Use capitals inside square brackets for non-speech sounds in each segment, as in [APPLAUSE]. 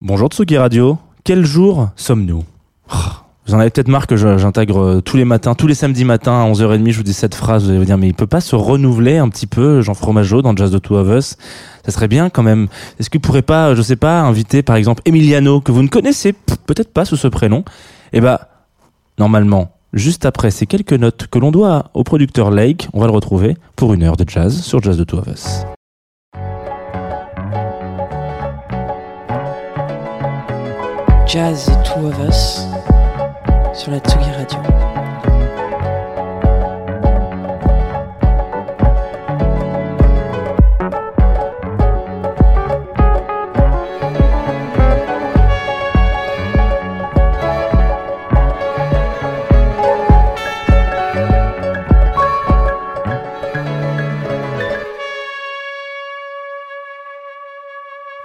Bonjour Tsugi Radio, quel jour sommes-nous? Vous en avez peut-être marre que j'intègre euh, tous les matins, tous les samedis matins à 11h30, je vous dis cette phrase, vous allez vous dire mais il peut pas se renouveler un petit peu Jean Fromageau dans Jazz de Two of Us? Ça serait bien quand même. Est-ce qu'il pourrait pas, je sais pas, inviter par exemple Emiliano que vous ne connaissez peut-être pas sous ce prénom? Eh ben, normalement, juste après ces quelques notes que l'on doit au producteur Lake, on va le retrouver pour une heure de jazz sur Jazz de Two of Us. Jazz Two of Us sur la Tsugi Radio.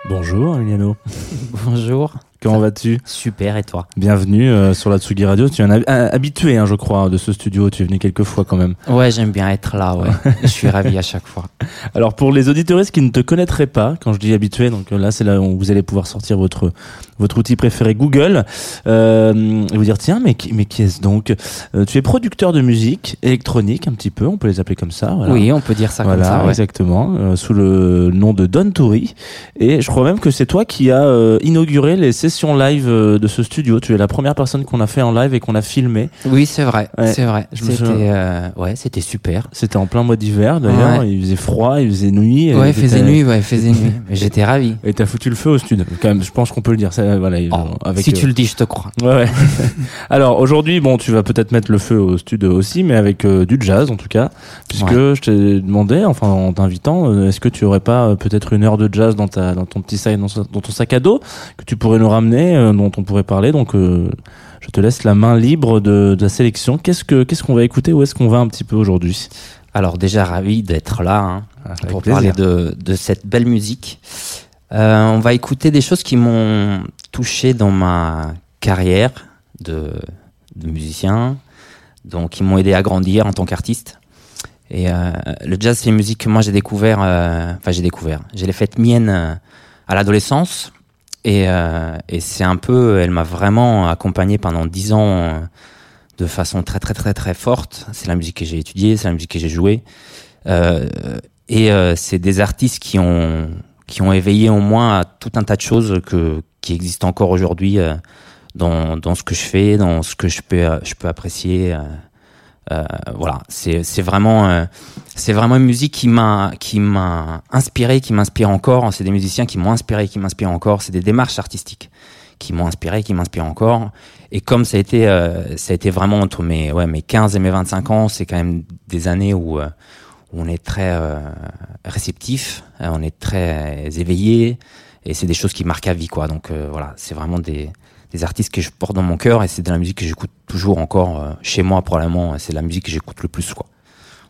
Bonjour Emiliano. Bonjour. Comment vas-tu Super, et toi Bienvenue euh, sur la Tsugi Radio. Tu es un habitué, hein, je crois, de ce studio. Tu es venu quelques fois quand même. Ouais, j'aime bien être là, ouais. [LAUGHS] je suis ravi à chaque fois. Alors, pour les auditeuristes qui ne te connaîtraient pas, quand je dis habitué, donc là, c'est là où vous allez pouvoir sortir votre, votre outil préféré Google, euh, et vous dire, tiens, mais, mais qui est-ce donc? Euh, Tu es producteur de musique électronique, un petit peu, on peut les appeler comme ça. Oui, on peut dire ça voilà, comme ça. exactement, euh, sous le nom de Don Toury. Et je crois même que c'est toi qui as euh, inauguré les sessions live euh, de ce studio. Tu es la première personne qu'on a fait en live et qu'on a filmé. Oui, c'est vrai, c'est vrai. C'était, euh, ouais, c'était super. C'était en plein mois d'hiver d'ailleurs. Il faisait froid, il faisait nuit. Ouais, il faisait nuit, ouais, il faisait nuit. [LAUGHS] J'étais ravi. Et t'as foutu le feu au studio. Quand même, je pense qu'on peut le dire. Ça, voilà. Oh, avec, si tu euh, le dis, je te crois. Ouais. ouais. [LAUGHS] Alors aujourd'hui, bon, tu vas peut-être mettre le feu au studio aussi, mais avec du jazz en tout cas, puisque je t'ai demandé, enfin en t'invitant, est-ce que tu aurais pas peut-être une heure de jazz dans ta, dans ton petit sac, dans, dans ton sac à dos, que tu pourrais nous ramener euh, dont on pourrait parler. Donc, euh, je te laisse la main libre de, la sélection. Qu'est-ce que qu'est-ce qu'on va écouter Où est-ce qu'on va un petit peu aujourd'hui? Alors déjà ravi d'être là hein, ah, pour parler de, de, cette belle musique. Euh, on va écouter des choses qui m'ont touché dans ma carrière de, de musicien, donc qui m'ont aidé à grandir en tant qu'artiste. Et le jazz, c'est une musique que moi j'ai découvert, enfin j'ai découvert, j'ai les faites miennes à l'adolescence. Et, euh, et c'est un peu, elle m'a vraiment accompagné pendant dix ans euh, de façon très très très très forte. C'est la musique que j'ai étudiée, c'est la musique que j'ai jouée. Euh, et euh, c'est des artistes qui ont qui ont éveillé en moi tout un tas de choses que qui existent encore aujourd'hui euh, dans dans ce que je fais, dans ce que je peux je peux apprécier. Euh, voilà, c'est vraiment euh, c'est vraiment une musique qui m'a qui m'a inspiré, qui m'inspire encore. C'est des musiciens qui m'ont inspiré, qui m'inspirent encore. C'est des démarches artistiques qui m'ont inspiré, qui m'inspirent encore. Et comme ça a été euh, ça a été vraiment entre mes ouais mes 15 et mes 25 ans, c'est quand même des années où, où on est très réceptif, on est très éveillé et c'est des choses qui marquent à vie quoi. Donc voilà, c'est vraiment des des artistes que je porte dans mon cœur et c'est de la musique que j'écoute toujours encore euh, chez moi probablement c'est la musique que j'écoute le plus quoi.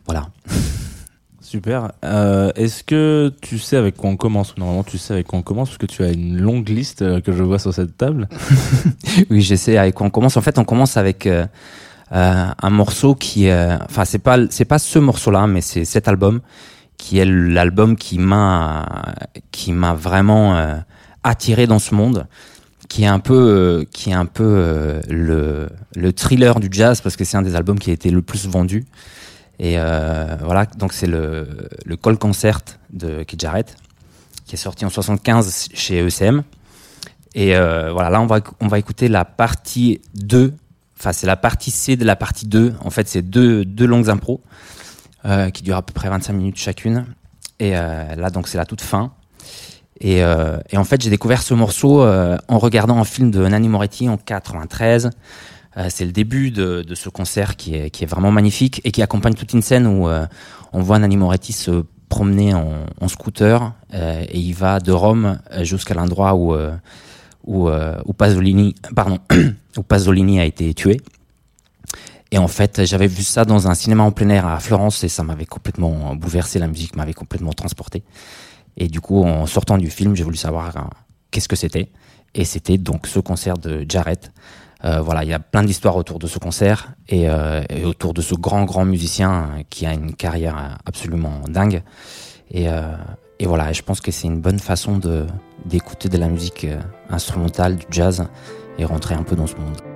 Voilà. [LAUGHS] Super. Euh, est-ce que tu sais avec quoi on commence? Normalement tu sais avec quoi on commence parce que tu as une longue liste euh, que je vois sur cette table. [LAUGHS] [LAUGHS] Oui je sais avec quoi on commence. En fait on commence avec euh, un morceau qui enfin c'est pas c'est pas ce morceau là mais c'est cet album qui est l'album qui m'a qui m'a vraiment attiré dans ce monde qui est un peu euh, euh, le, le thriller du jazz parce que c'est un des albums qui a été le plus vendu. Et euh, voilà donc c'est le le Call Concert de Keith Jarrett qui est sorti en 75 chez ECM et voilà là on va écouter la partie 2 enfin c'est la partie C de la partie 2 en fait c'est deux deux longues impros qui durent à peu près 25 minutes chacune. Et là donc c'est la toute fin et, euh, et, en fait, j'ai découvert ce morceau euh, en regardant un film de Nanni Moretti en 93. Euh, c'est le début de, de, ce concert qui est, qui est vraiment magnifique et qui accompagne toute une scène où euh, on voit Nanni Moretti se promener en, en scooter euh, et il va de Rome jusqu'à l'endroit où, où, où, Pasolini, pardon, [COUGHS] où Pasolini a été tué. Et en fait, j'avais vu ça dans un cinéma en plein air à Florence et ça m'avait complètement bouleversé, la musique m'avait complètement transporté. Et du coup, en sortant du film, j'ai voulu savoir hein, qu'est-ce que c'était. Et c'était donc ce concert de Jarrett. Euh, voilà, il y a plein d'histoires autour de ce concert et, euh, autour de ce grand, grand musicien qui a une carrière absolument dingue. Et, euh, voilà, je pense que c'est une bonne façon d'écouter de la musique instrumentale, du jazz, et rentrer un peu dans ce monde.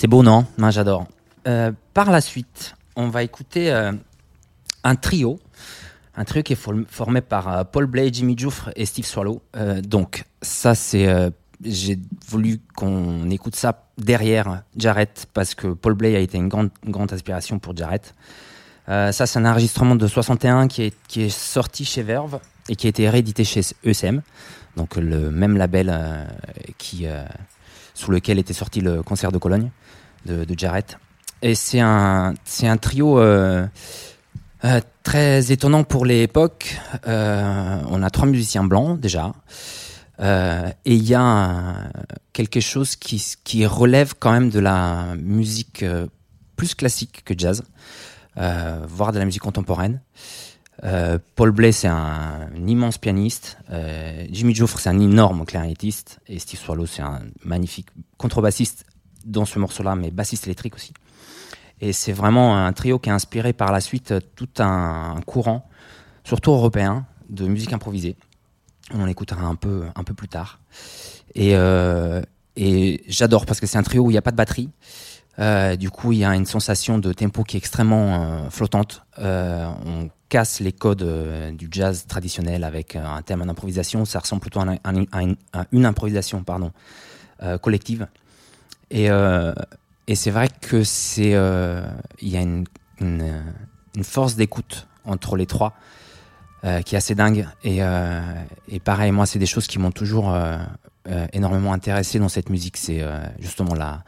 C'est beau, non? Moi, j'adore. Euh, par la suite, on va écouter euh, un trio. Un trio qui est formé par euh, Paul Blay, Jimmy Jouffre et Steve Swallow. donc, ça, c'est. J'ai voulu qu'on écoute ça derrière Jarrett parce que Paul Blay a été une grande, grande inspiration pour Jarrett. ça, c'est un enregistrement de 61 qui est, qui est sorti chez Verve et qui a été réédité chez ECM, donc le même label qui, sous lequel était sorti le concert de Cologne de, de Jarrett. Et c'est un, un trio euh, euh, très étonnant pour l'époque. Euh, on a trois musiciens blancs déjà. et il y a quelque chose qui, qui relève quand même de la musique plus classique que jazz, voire de la musique contemporaine. Paul Blay, c'est un, immense pianiste. Jimmy Joffre, c'est un énorme clarinettiste. Et Steve Swallow, c'est un magnifique contrebassiste dans ce morceau-là, mais bassiste électrique aussi. Et c'est vraiment un trio qui a inspiré par la suite tout un, courant, surtout européen, de musique improvisée. On en écoutera un peu, un peu plus tard. Et, euh, et j'adore parce que c'est un trio où il n'y a pas de batterie. Euh, du coup, il y a une sensation de tempo qui est extrêmement euh, flottante. on casse les codes du jazz traditionnel avec un thème d'improvisation. Ça ressemble plutôt à, une, improvisation pardon, collective. Et, c'est vrai que c'est, euh, il y a une, force d'écoute entre les trois euh, qui est assez dingue. Et, euh, et pareil, moi, c'est des choses qui m'ont toujours énormément intéressé dans cette musique. C'est justement la,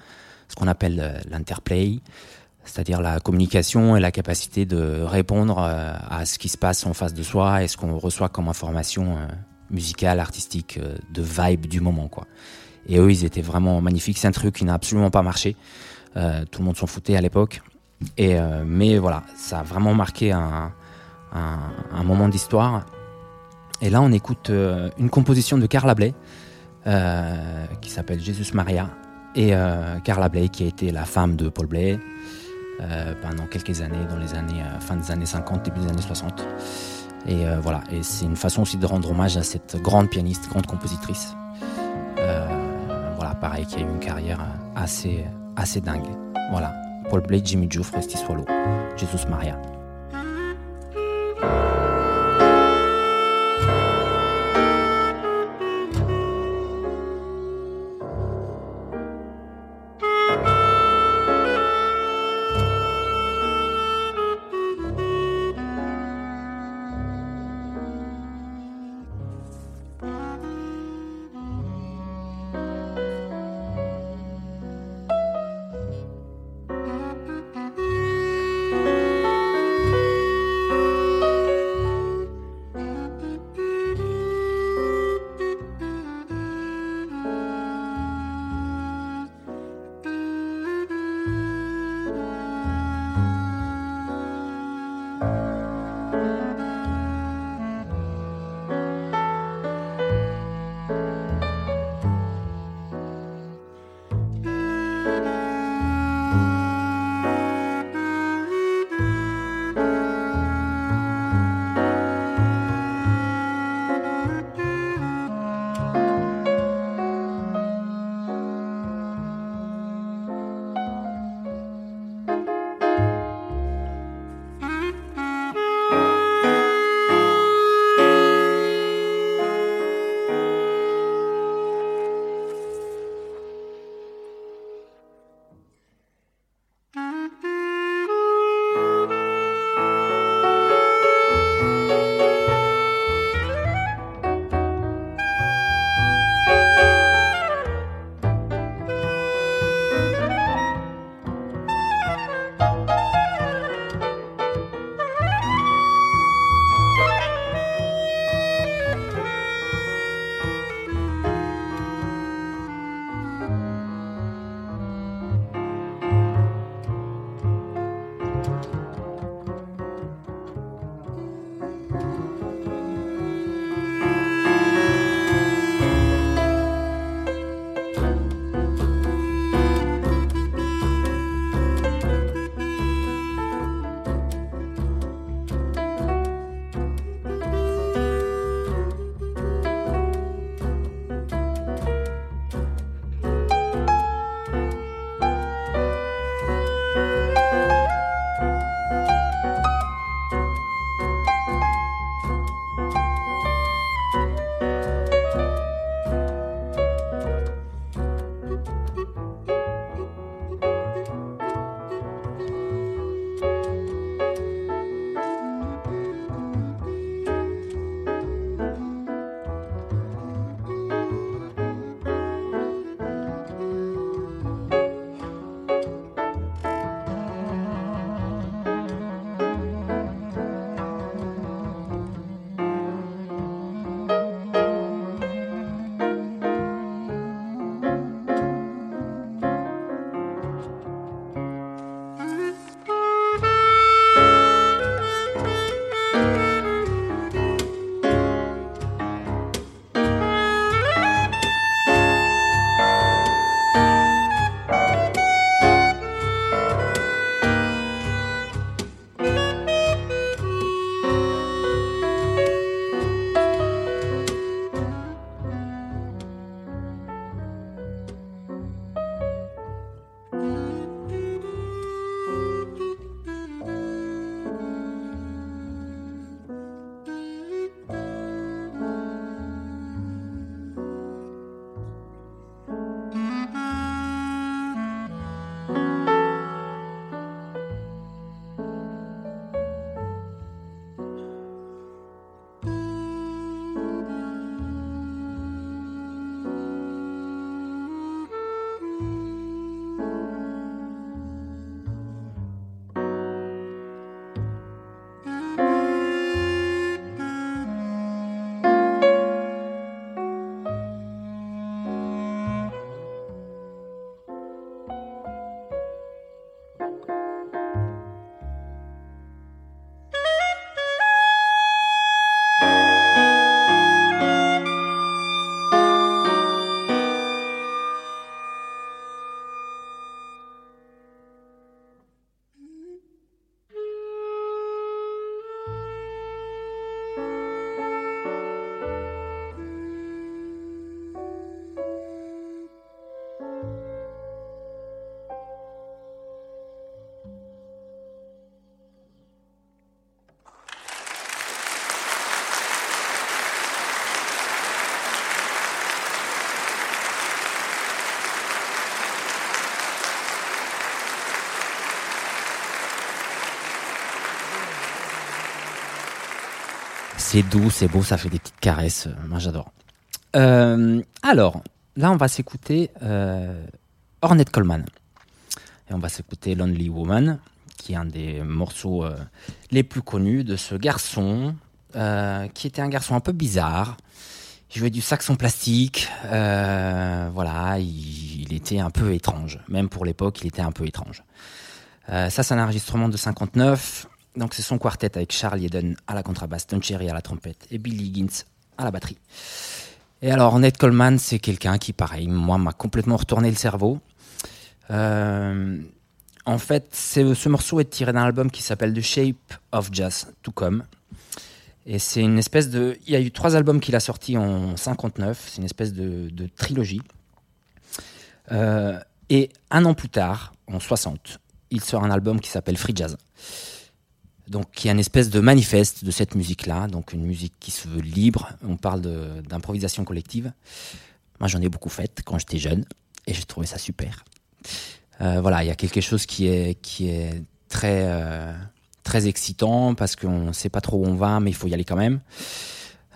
ce qu'on appelle l'interplay, c'est-à-dire la communication et la capacité de répondre à ce qui se passe en face de soi et ce qu'on reçoit comme information musicale, artistique, de vibe du moment. Et eux, ils étaient vraiment magnifiques. C'est un truc qui n'a absolument pas marché. Euh, tout le monde s'en foutait à l'époque. Et, euh, mais voilà, ça a vraiment marqué un, moment d'histoire. Et là, on écoute euh, une composition de Carla Bley, qui s'appelle Jésus Maria. Et Carla Bley, qui a été la femme de Paul Bley pendant quelques années, dans les années, fin des années 50, début des années 60. Et voilà, et c'est une façon aussi de rendre hommage à cette grande pianiste, grande compositrice. voilà, pareil, qui a eu une carrière assez, assez dingue. Voilà, Paul Blake, Jimmy Joe, Frosty Swallow, Jesus Maria. Bye. C'est doux, c'est beau, ça fait des petites caresses. Euh, moi, j'adore. Euh, alors, là, on va s'écouter euh, Ornette Coleman. Et on va s'écouter Lonely Woman, qui est un des morceaux les plus connus de ce garçon, qui était un garçon un peu bizarre. Il jouait du saxon plastique. voilà, il, il, était un peu étrange. Même pour l'époque, il était un peu étrange. ça, c'est un enregistrement de 59. Donc c'est son quartet avec Charlie Eden à la contrebasse, Don Cherry à la trompette et Billy Higgins à la batterie. Et alors Ned Coleman, c'est quelqu'un qui, pareil, moi, m'a complètement retourné le cerveau. Euh, en fait, ce morceau est tiré d'un album qui s'appelle The Shape of Jazz To Come. Et c'est une espèce de... Il y a eu trois albums qu'il a sortis en 59. C'est une espèce de, trilogie. Euh, et un an plus tard, en 60, il sort un album qui s'appelle Free Jazz donc qui est une espèce de manifeste de cette musique-là, donc une musique qui se veut libre. On parle d'improvisation collective. Moi, j'en ai beaucoup fait quand j'étais jeune et j'ai trouvé ça super. Euh, voilà, il y a quelque chose qui est qui est très euh, très excitant parce qu'on ne sait pas trop où on va, mais il faut y aller quand même.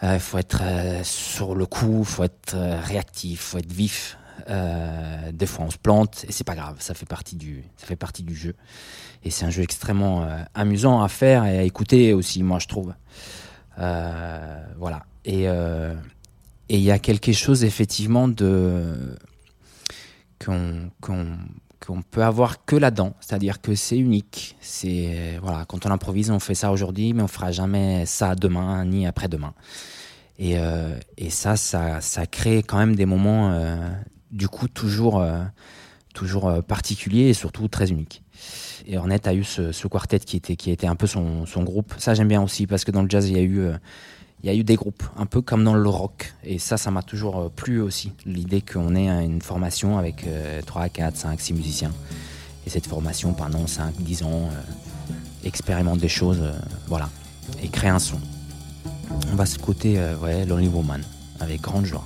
Euh, il faut être sur le coup, il faut être réactif, il faut être vif. Des fois, on se plante et c'est pas grave, ça fait partie du ça fait partie du jeu. Et c'est un jeu extrêmement euh, amusant à faire et à écouter aussi, moi je trouve. Euh, voilà. Et euh, et il y a quelque chose effectivement de qu'on qu'on peut avoir que là-dedans, c'est-à-dire que c'est unique. C'est voilà, quand on improvise, on fait ça aujourd'hui, mais on fera jamais ça demain ni après-demain. Et, et ça, ça, ça crée quand même des moments, du coup, toujours, toujours particuliers et surtout très uniques. Et Ornette a eu ce, quartet qui était, qui était un peu son, groupe. Ça, j'aime bien aussi parce que dans le jazz, il y a eu. Euh, il y a eu des groupes, un peu comme dans le rock. Et ça, ça m'a toujours euh, plu aussi. L'idée qu'on ait une formation avec 3, 4, 5, 6 musiciens. Et cette formation pendant 5, 10 ans, euh, expérimente des choses, voilà. Et créer un son. on va se côté euh, Lonely Woman avec grande joie.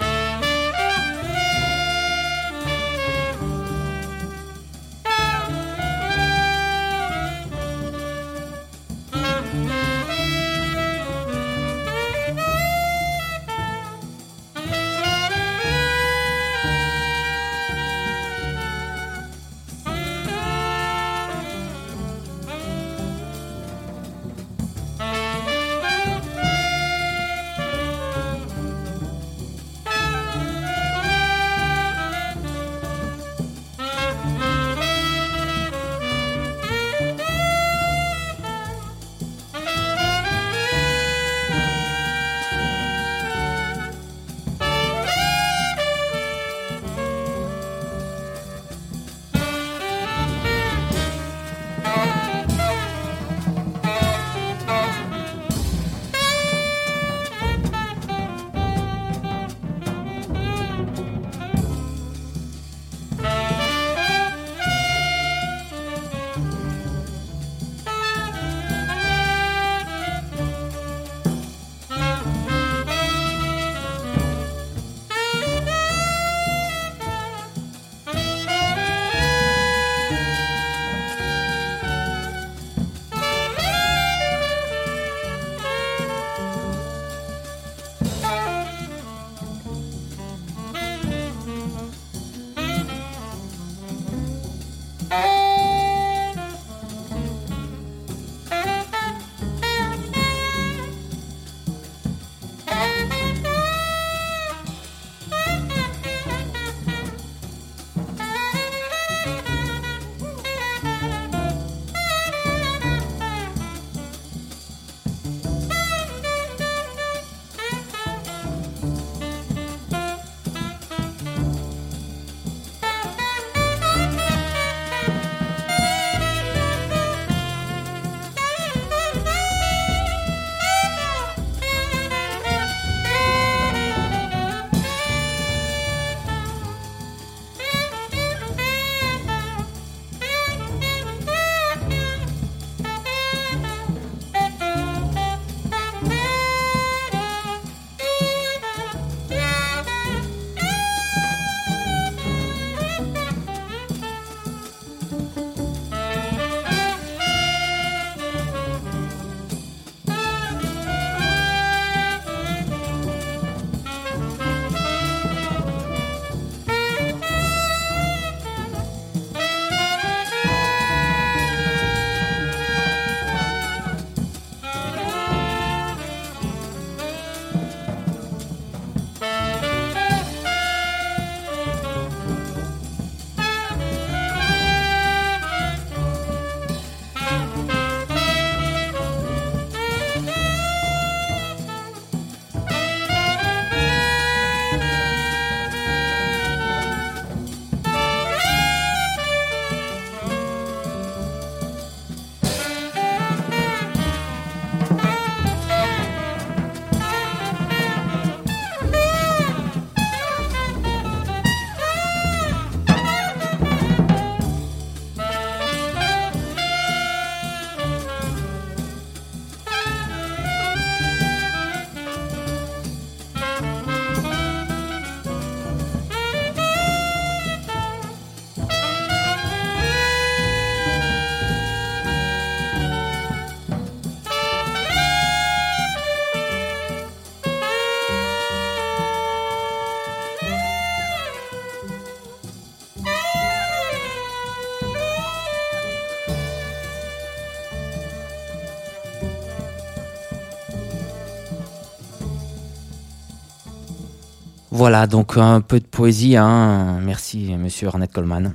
Voilà, donc un peu de poésie. Hein. Merci, monsieur Arnett Coleman.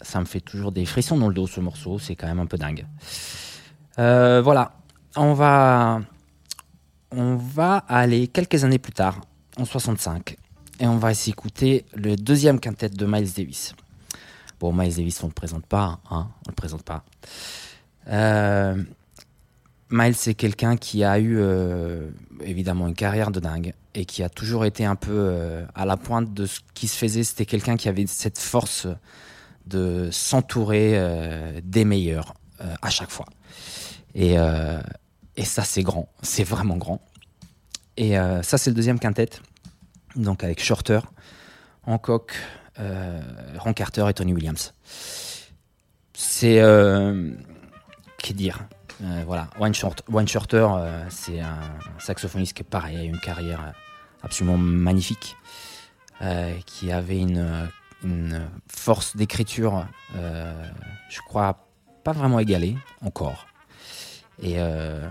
Ça me fait toujours des frissons dans le dos, ce morceau. C'est quand même un peu dingue. Euh, voilà, on va, on va aller quelques années plus tard, en 65, et on va s'écouter le deuxième quintet de Miles Davis. Bon, Miles Davis, on ne le présente pas, hein, on le présente pas. Euh, Miles, c'est quelqu'un qui a eu euh, évidemment une carrière de dingue et qui a toujours été un peu euh, à la pointe de ce qui se faisait. C'était quelqu'un qui avait cette force de s'entourer euh, des meilleurs à chaque fois. Et, ça, c'est grand, c'est vraiment grand. Et ça, c'est le deuxième quintet. Donc avec Shorter, Hancock, Ron Carter et Tony Williams. C'est. Qu'est dire? Euh, Voilà, Wayne, Short- Wayne Shorter, euh, c'est un saxophoniste qui, pareil, a une carrière absolument magnifique, euh, qui avait une, force d'écriture, euh, je crois, pas vraiment égalée encore. Et euh,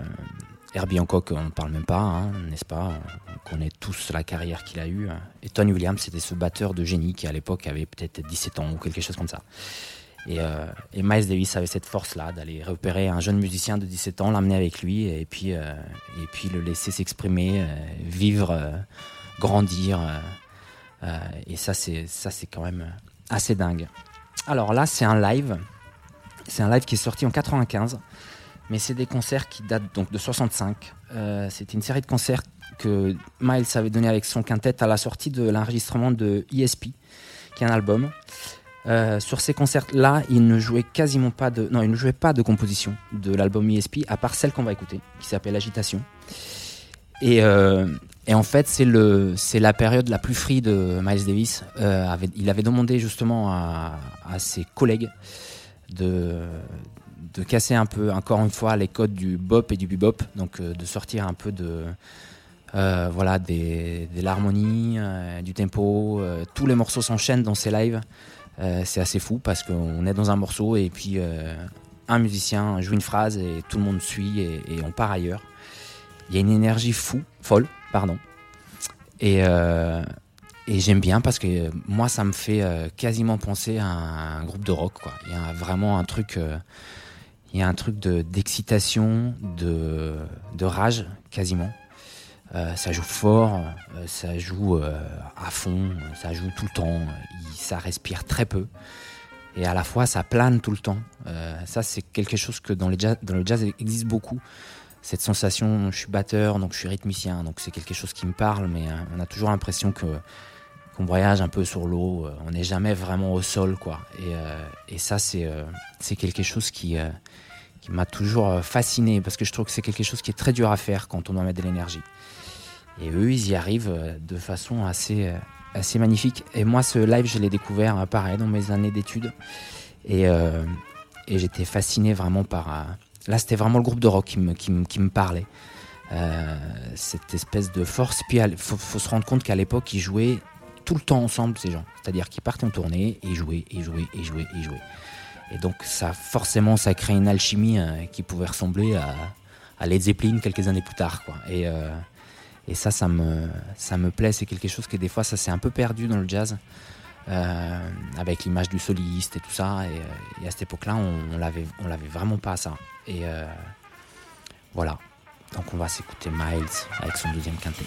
Herbie Hancock, on ne parle même pas, hein, n'est-ce pas? On connaît tous la carrière qu'il a eue. Et Tony Williams, c'était ce batteur de génie qui, à l'époque, avait peut-être 17 ans ou quelque chose comme ça. Et, euh, et Miles Davis avait cette force-là d'aller repérer un jeune musicien de 17 ans, l'amener avec lui et puis, euh, et puis le laisser s'exprimer, euh, vivre, grandir. et ça, c'est ça, c'est quand même assez dingue. Alors là, c'est un live. C'est un live qui est sorti en 95, mais c'est des concerts qui datent donc de 65. Euh, C'était une série de concerts que Miles avait donné avec son quintet à la sortie de l'enregistrement de ESP, qui est un album. Euh, sur ces concerts-là, il ne jouait quasiment pas de, non, ne pas de composition de l'album ESP, à part celle qu'on va écouter, qui s'appelle Agitation. Et, euh, et en fait, c'est le, c'est la période la plus free de Miles Davis. Euh, il avait demandé justement à, ses collègues de, de casser un peu, encore une fois, les codes du bop et du bebop, donc de sortir un peu de, voilà, de l'harmonie, du tempo. tous les morceaux s'enchaînent dans ses lives. Euh, c'est assez fou parce qu'on est dans un morceau et puis euh, un musicien joue une phrase et tout le monde suit et, on part ailleurs. Il y a une énergie fou, folle, pardon. Et, euh, et j'aime bien parce que moi, ça me fait quasiment penser à un, groupe de rock. Quoi. Il y a vraiment un truc, il y a un truc de d'excitation, de, de rage quasiment. Euh, ça joue fort, euh, ça joue euh, à fond, ça joue tout le temps, ça respire très peu. Et à la fois, ça plane tout le temps. Ça, c'est quelque chose que dans, le jazz existe beaucoup. Cette sensation, je suis batteur, donc je suis rythmicien, donc c'est quelque chose qui me parle, mais on a toujours l'impression qu'on voyage un peu sur l'eau, on n'est jamais vraiment au sol, quoi. Et, ça, c'est quelque chose qui, qui m'a toujours fasciné, parce que je trouve que c'est quelque chose qui est très dur à faire quand on doit mettre de l'énergie. Et eux, ils y arrivent euh, de façon assez, euh, assez magnifique. Et moi, ce live, je l'ai découvert euh, pareil dans mes années d'études. Et, et j'étais fasciné vraiment par. là, c'était vraiment le groupe de rock qui me, qui me, qui me parlait. Cette espèce de force. Puis il faut, se rendre compte qu'à l'époque, ils jouaient tout le temps ensemble, ces gens. C'est-à-dire qu'ils partaient en tournée et ils jouaient, et ils jouaient, et ils jouaient, et jouaient. Et donc, ça, forcément, ça crée une alchimie qui pouvait ressembler à, à Led Zeppelin quelques années plus tard. Quoi. Et, et ça, ça me, ça plaît. C'est quelque chose que des fois, ça s'est un peu perdu dans le jazz. euh, avec l'image du soliste et tout ça. Et, euh, à cette époque-là, on, on l'avait, on l'avait vraiment pas ça. Et euh, voilà. Donc on va s'écouter Miles avec son deuxième quintet.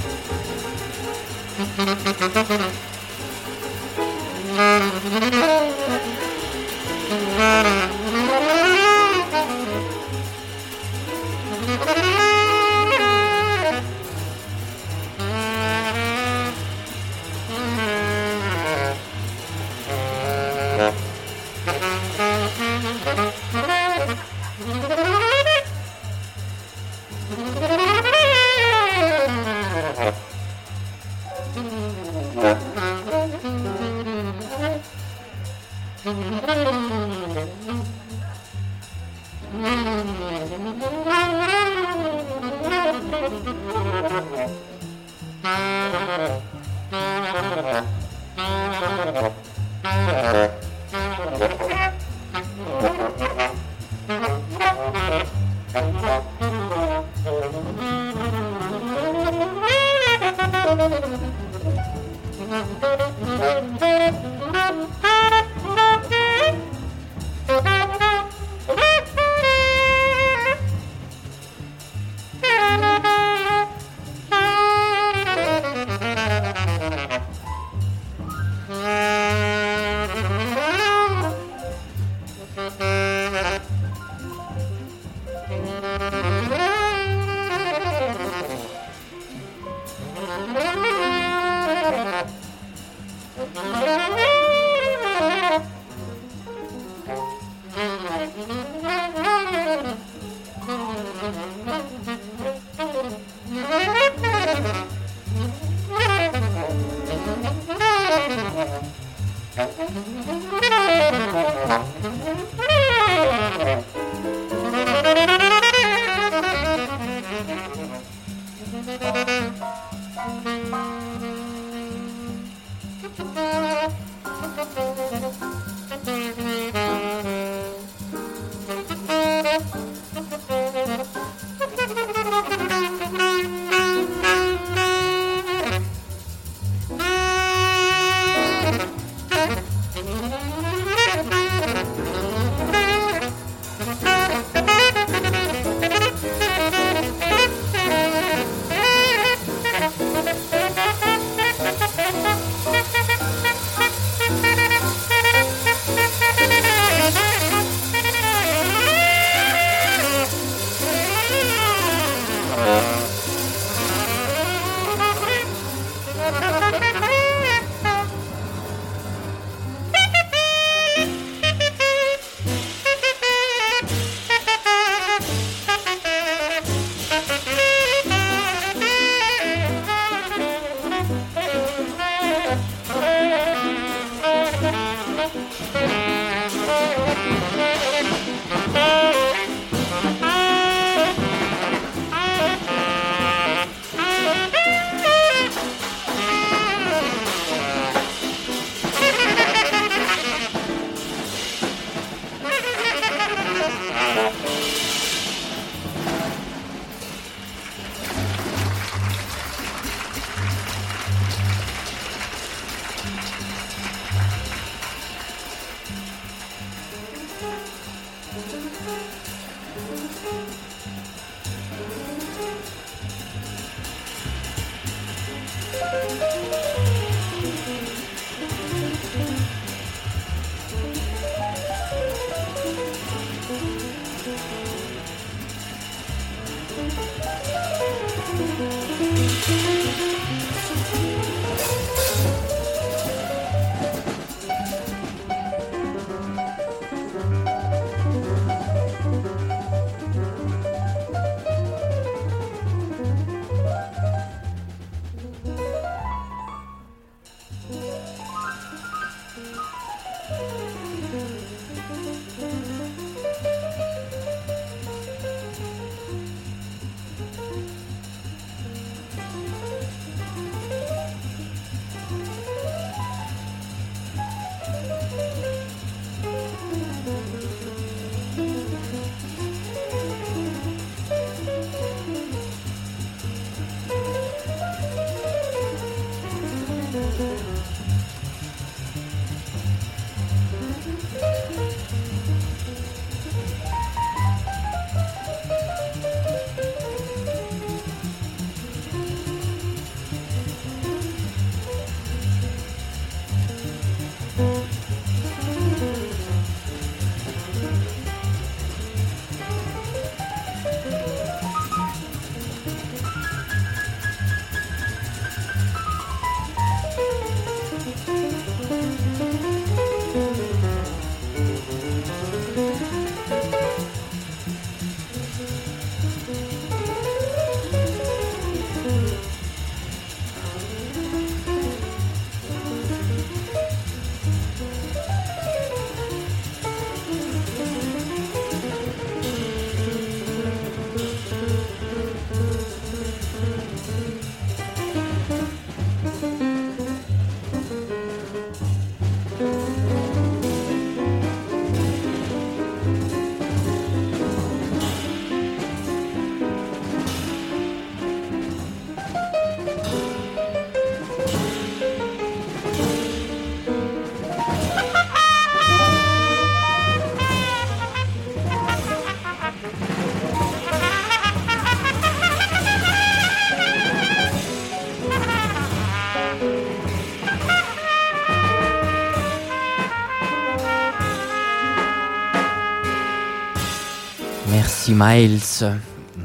Miles.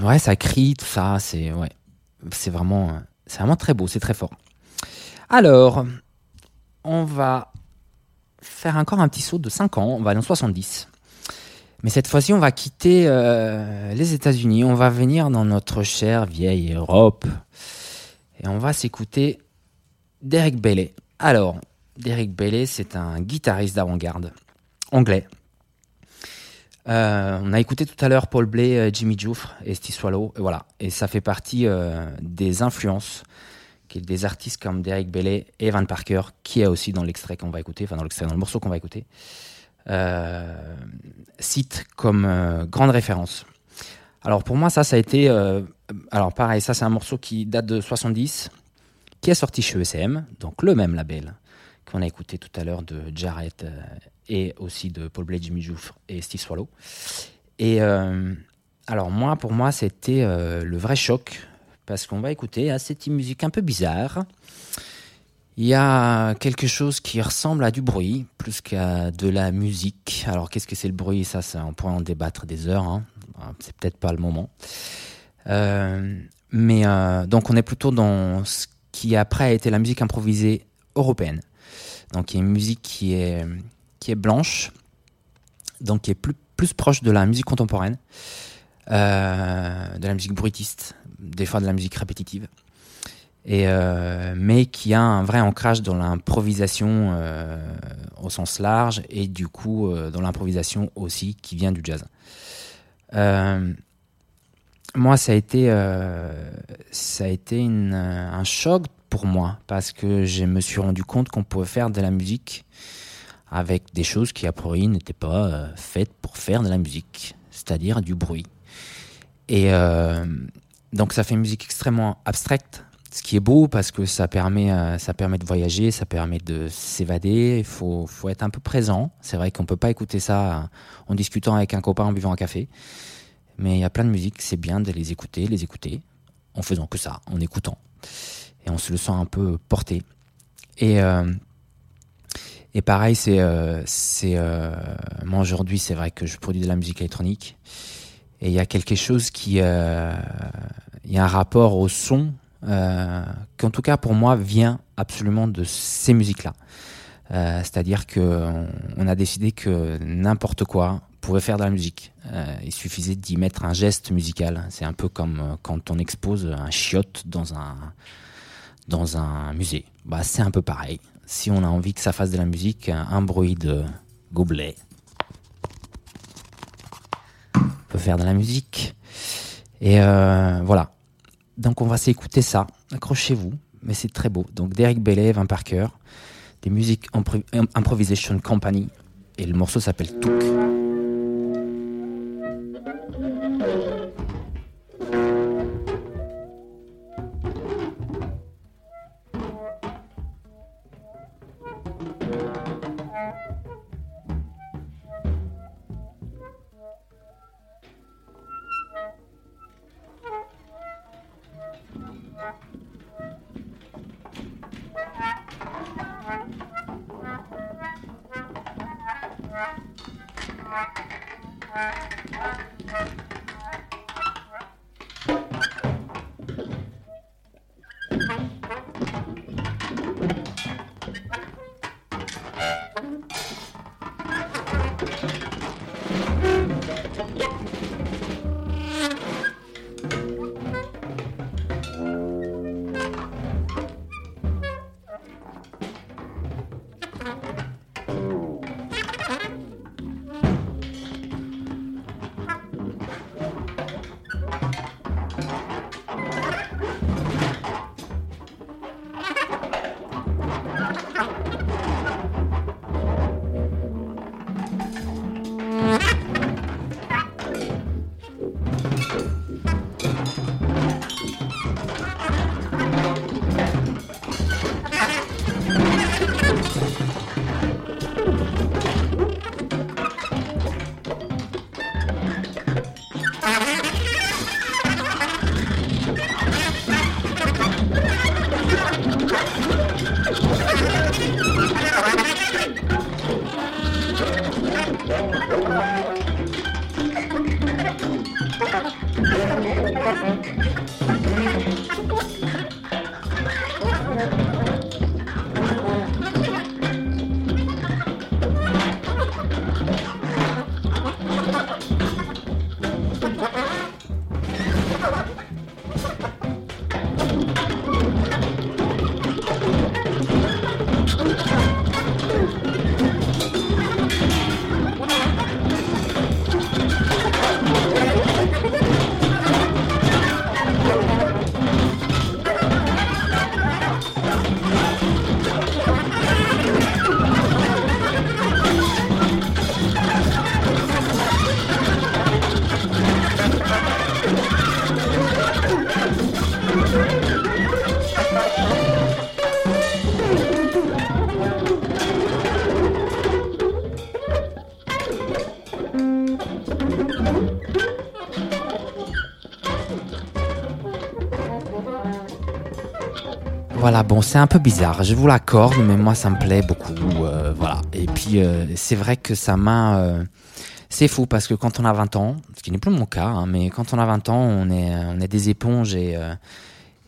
Ouais, ça crie, tout ça. C'est ouais, c'est vraiment, c'est vraiment très beau, c'est très fort. Alors, on va faire encore un petit saut de 5 ans. On va aller en 70. Mais cette fois-ci, on va quitter euh, les États-Unis. On va venir dans notre chère vieille Europe. Et on va s'écouter Derek Bailey. Alors, Derek Bailey, c'est un guitariste d'avant-garde anglais. Euh, on a écouté tout à l'heure Paul Blay, euh, Jimmy Jouffre et Steve Swallow. Et voilà. Et ça fait partie des influences des artistes comme Derek Bailey et Evan Parker, qui est aussi dans l'extrait qu'on va écouter, enfin dans l'extrait, le morceau qu'on va écouter. Euh, cite comme euh, grande référence. Alors pour moi, ça, ça a été. Euh, alors pareil, ça, c'est un morceau qui date de 70, qui est sorti chez ECM, donc le même label qu'on a écouté tout à l'heure de Jarrett et aussi de Paul Blade, Jimmy Jouffre et Steve Swallow. Et alors moi, pour moi, c'était le vrai choc parce qu'on va écouter à cette musique un peu bizarre il y a quelque chose qui ressemble à du bruit plus qu'à de la musique. Alors qu'est-ce que c'est le bruit? Ça, ça, on pourrait en débattre des heures. Hein. C'est peut-être pas le moment. Euh, mais euh, donc on est plutôt dans ce qui après a été la musique improvisée européenne. Donc il y a une musique qui est qui est blanche, donc qui est plus proche de la musique contemporaine, euh, de la musique bruitiste, des fois de la musique répétitive et euh, mais qui a un vrai ancrage dans l'improvisation euh, au sens large et du coup dans l'improvisation aussi qui vient du jazz. moi, ça a été, ça a été un choc pour moi parce que je me suis rendu compte qu'on pouvait faire de la musique avec des choses qui a priori n'étaient pas faites pour faire de la musique, c'est-à-dire du bruit. Et donc ça fait une musique extrêmement abstraite, ce qui est beau parce que ça permet, euh, ça permet de voyager, ça permet de s'évader. Il faut, faut être un peu présent. C'est vrai qu'on peut pas écouter ça euh, en discutant avec un copain en buvant un café. Mais il y a plein de musiques, c'est bien de les écouter, les écouter, en faisant que ça, en écoutant. Et on se le sent un peu porté. Et, euh, et pareil, c'est, c'est moi aujourd'hui, c'est vrai que je produis de la musique électronique. Et il y a quelque chose qui, il y a un rapport au son euh, qui en tout cas pour moi vient absolument de ces musiques-là. Euh, c'est-à-dire que on a décidé que n'importe quoi pouvait faire de la musique. Euh, il suffisait d'y mettre un geste musical. C'est un peu comme quand on expose un chiotte dans un dans un musée. Bah c'est un peu pareil. Si on a envie que ça fasse de la musique, un bruit gobelet peut faire de la musique. Et voilà. Donc on va s'écouter ça. Accrochez-vous, mais c'est très beau. Donc Derek Bailey, Van Parker, des musiques Improvisation Company, et le morceau s'appelle Took. Voilà, bon, c'est un peu bizarre, je vous l'accorde, mais moi ça me plaît beaucoup. euh, voilà. Et puis euh, c'est vrai que ça m'a. euh, c'est fou parce que quand on a 20 ans, ce qui n'est plus mon cas, hein, mais quand on a 20 ans, on est, on est des éponges et,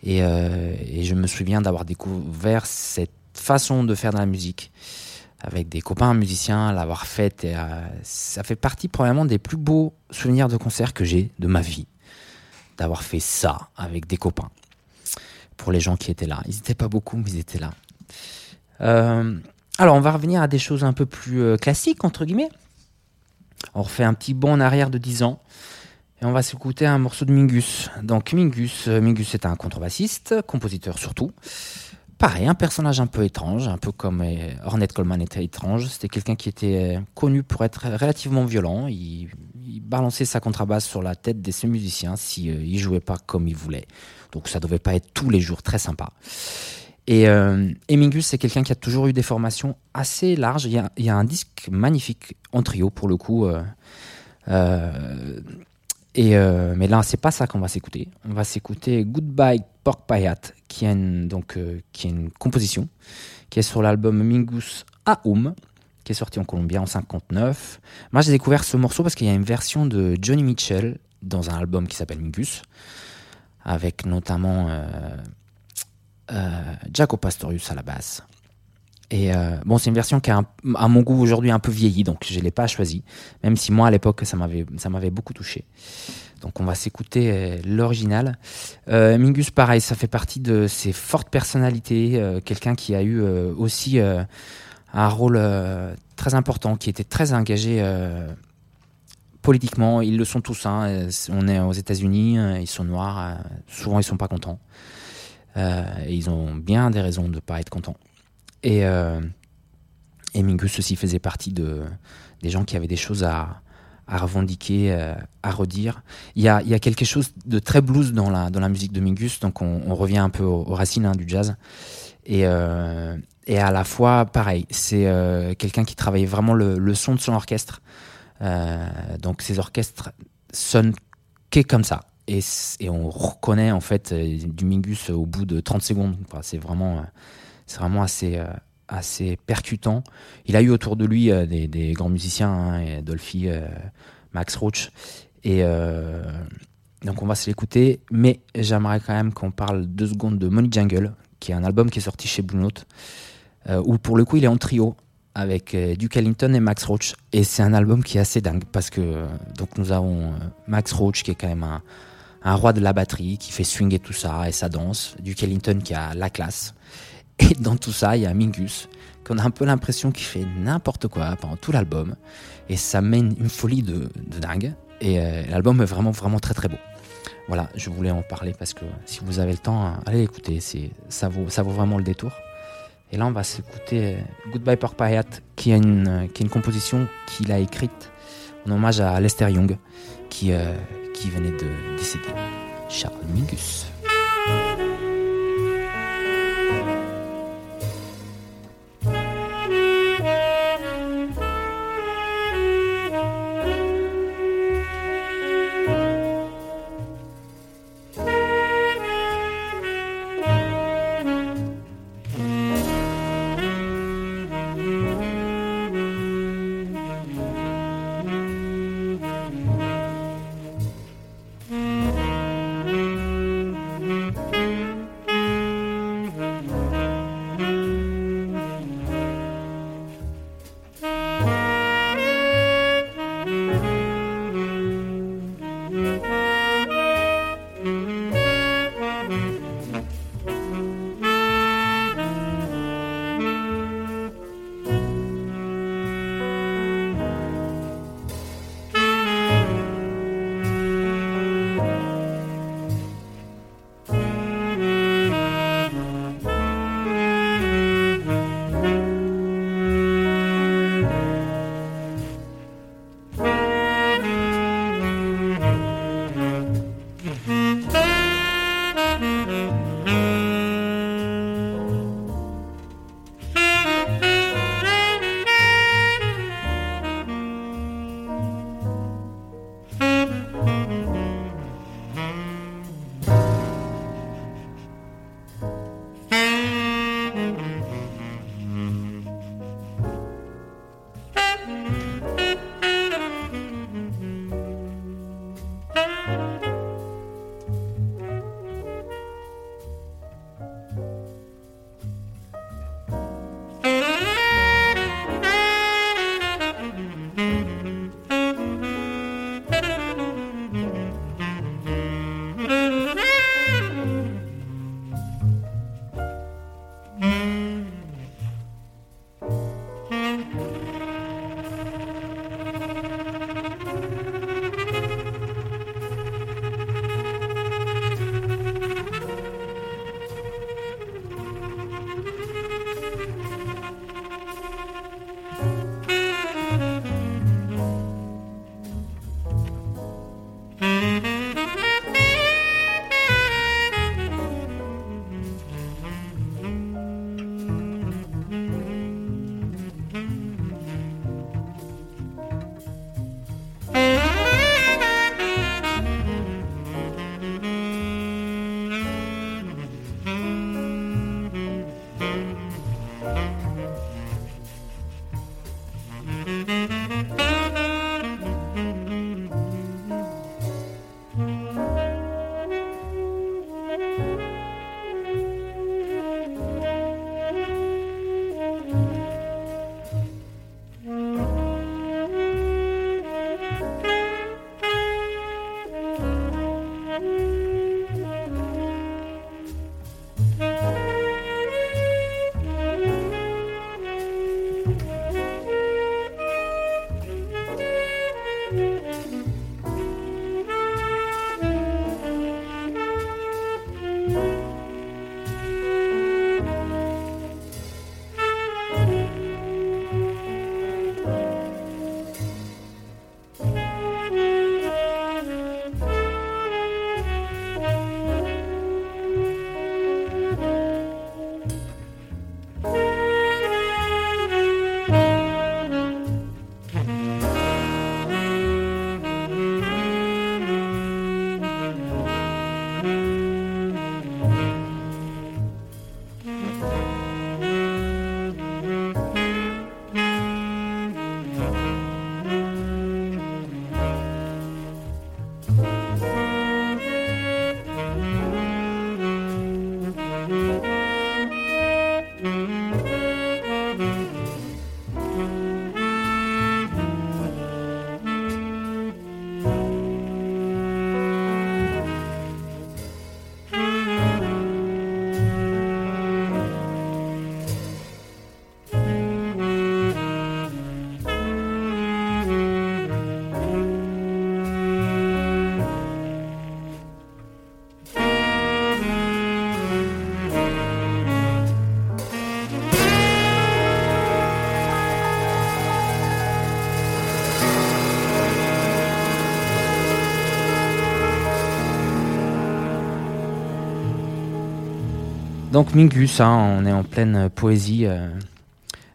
et, je me souviens d'avoir découvert cette façon de faire de la musique avec des copains musiciens, l'avoir faite. Et, ça fait partie probablement des plus beaux souvenirs de concert que j'ai de ma vie, d'avoir fait ça avec des copains pour les gens qui étaient là. Ils n'étaient pas beaucoup, mais ils étaient là. Euh, alors, on va revenir à des choses un peu plus euh, classiques, entre guillemets. On refait un petit bond en arrière de 10 ans. Et on va s'écouter un morceau de Mingus. Donc, Mingus, euh, Mingus est un contrebassiste, compositeur surtout. Pareil, un personnage un peu étrange, un peu comme Ornette Coleman était étrange. C'était quelqu'un qui était connu pour être relativement violent. Il, balançait sa contrebasse sur la tête de ses musiciens si euh, il jouait pas comme il voulait. Donc ça devait pas être tous les jours très sympa. Et, euh, Mingus, c'est quelqu'un qui a toujours eu des formations assez larges. Il y a, un disque magnifique en trio pour le coup. euh, euh, et mais là, c'est pas ça qu'on va s'écouter. On va s'écouter Goodbye Pork Pie Hat, qui est une, donc qui est une composition qui est sur l'album Mingus Aum, qui est sorti en Colombie en 59. Moi, j'ai découvert ce morceau parce qu'il y a une version de Johnny Mitchell dans un album qui s'appelle Mingus, avec notamment euh, euh, Jaco Pastorius à la basse. Et euh, bon, c'est une version qui a, un- à mon goût aujourd'hui un peu vieilli, donc je l'ai pas choisi, même si moi à l'époque ça m'avait beaucoup touché. Donc on va s'écouter l'original. Mingus, pareil, ça fait partie de ses fortes personnalités, quelqu'un qui a eu aussi un rôle très important, qui était très engagé politiquement. Ils le sont tous. Hein. On est aux États-Unis, euh, ils sont noirs, euh, souvent ils sont pas contents. Euh, et ils ont bien des raisons de ne pas être contents. Et, et Mingus aussi faisait partie de, des gens qui avaient des choses à, à revendiquer, à redire. Il y, a, y a quelque chose de très blues dans la, dans la musique de Mingus, donc on, revient un peu aux, racines hein, du jazz. Et, et à la fois, pareil, c'est quelqu'un qui travaillait vraiment le, le son de son orchestre. Euh, donc ces orchestres sonnent qu'est comme ça. Et, on reconnaît en fait euh, du Mingus au bout de 30 secondes. Enfin, c'est vraiment, euh, c'est vraiment assez, assez percutant. Il a eu autour de lui des, grands musiciens, hein, Dolphy, Max Roach. Et donc on va se l'écouter. Mais j'aimerais quand même qu'on parle deux secondes de Money Jungle, qui est un album qui est sorti chez Blue Note, où pour le coup il est en trio avec euh, Duke Ellington et Max Roach. Et c'est un album qui est assez dingue parce que euh, donc nous avons euh, Max Roach qui est quand même un, roi de la batterie qui fait swinger tout ça et ça danse. Duke Ellington qui a la classe. [LAUGHS] Et dans tout ça, il y a Mingus qu'on a un peu l'impression qu'il fait n'importe quoi pendant tout l'album. Et ça mène une folie de, dingue. Et l'album est vraiment, vraiment très, très beau. Voilà, je voulais en parler parce que si vous avez le temps, hein, allez l'écouter. Ça, vaut, ça vaut vraiment le détour. Et là, on va s'écouter euh, Goodbye Pork Pie Hat, qui est une, euh, qui est une composition qu'il a écrite en hommage à Lester Young, qui, euh, qui venait de décéder. Charles Mingus. Donc Mingus, hein, on est en pleine poésie. euh,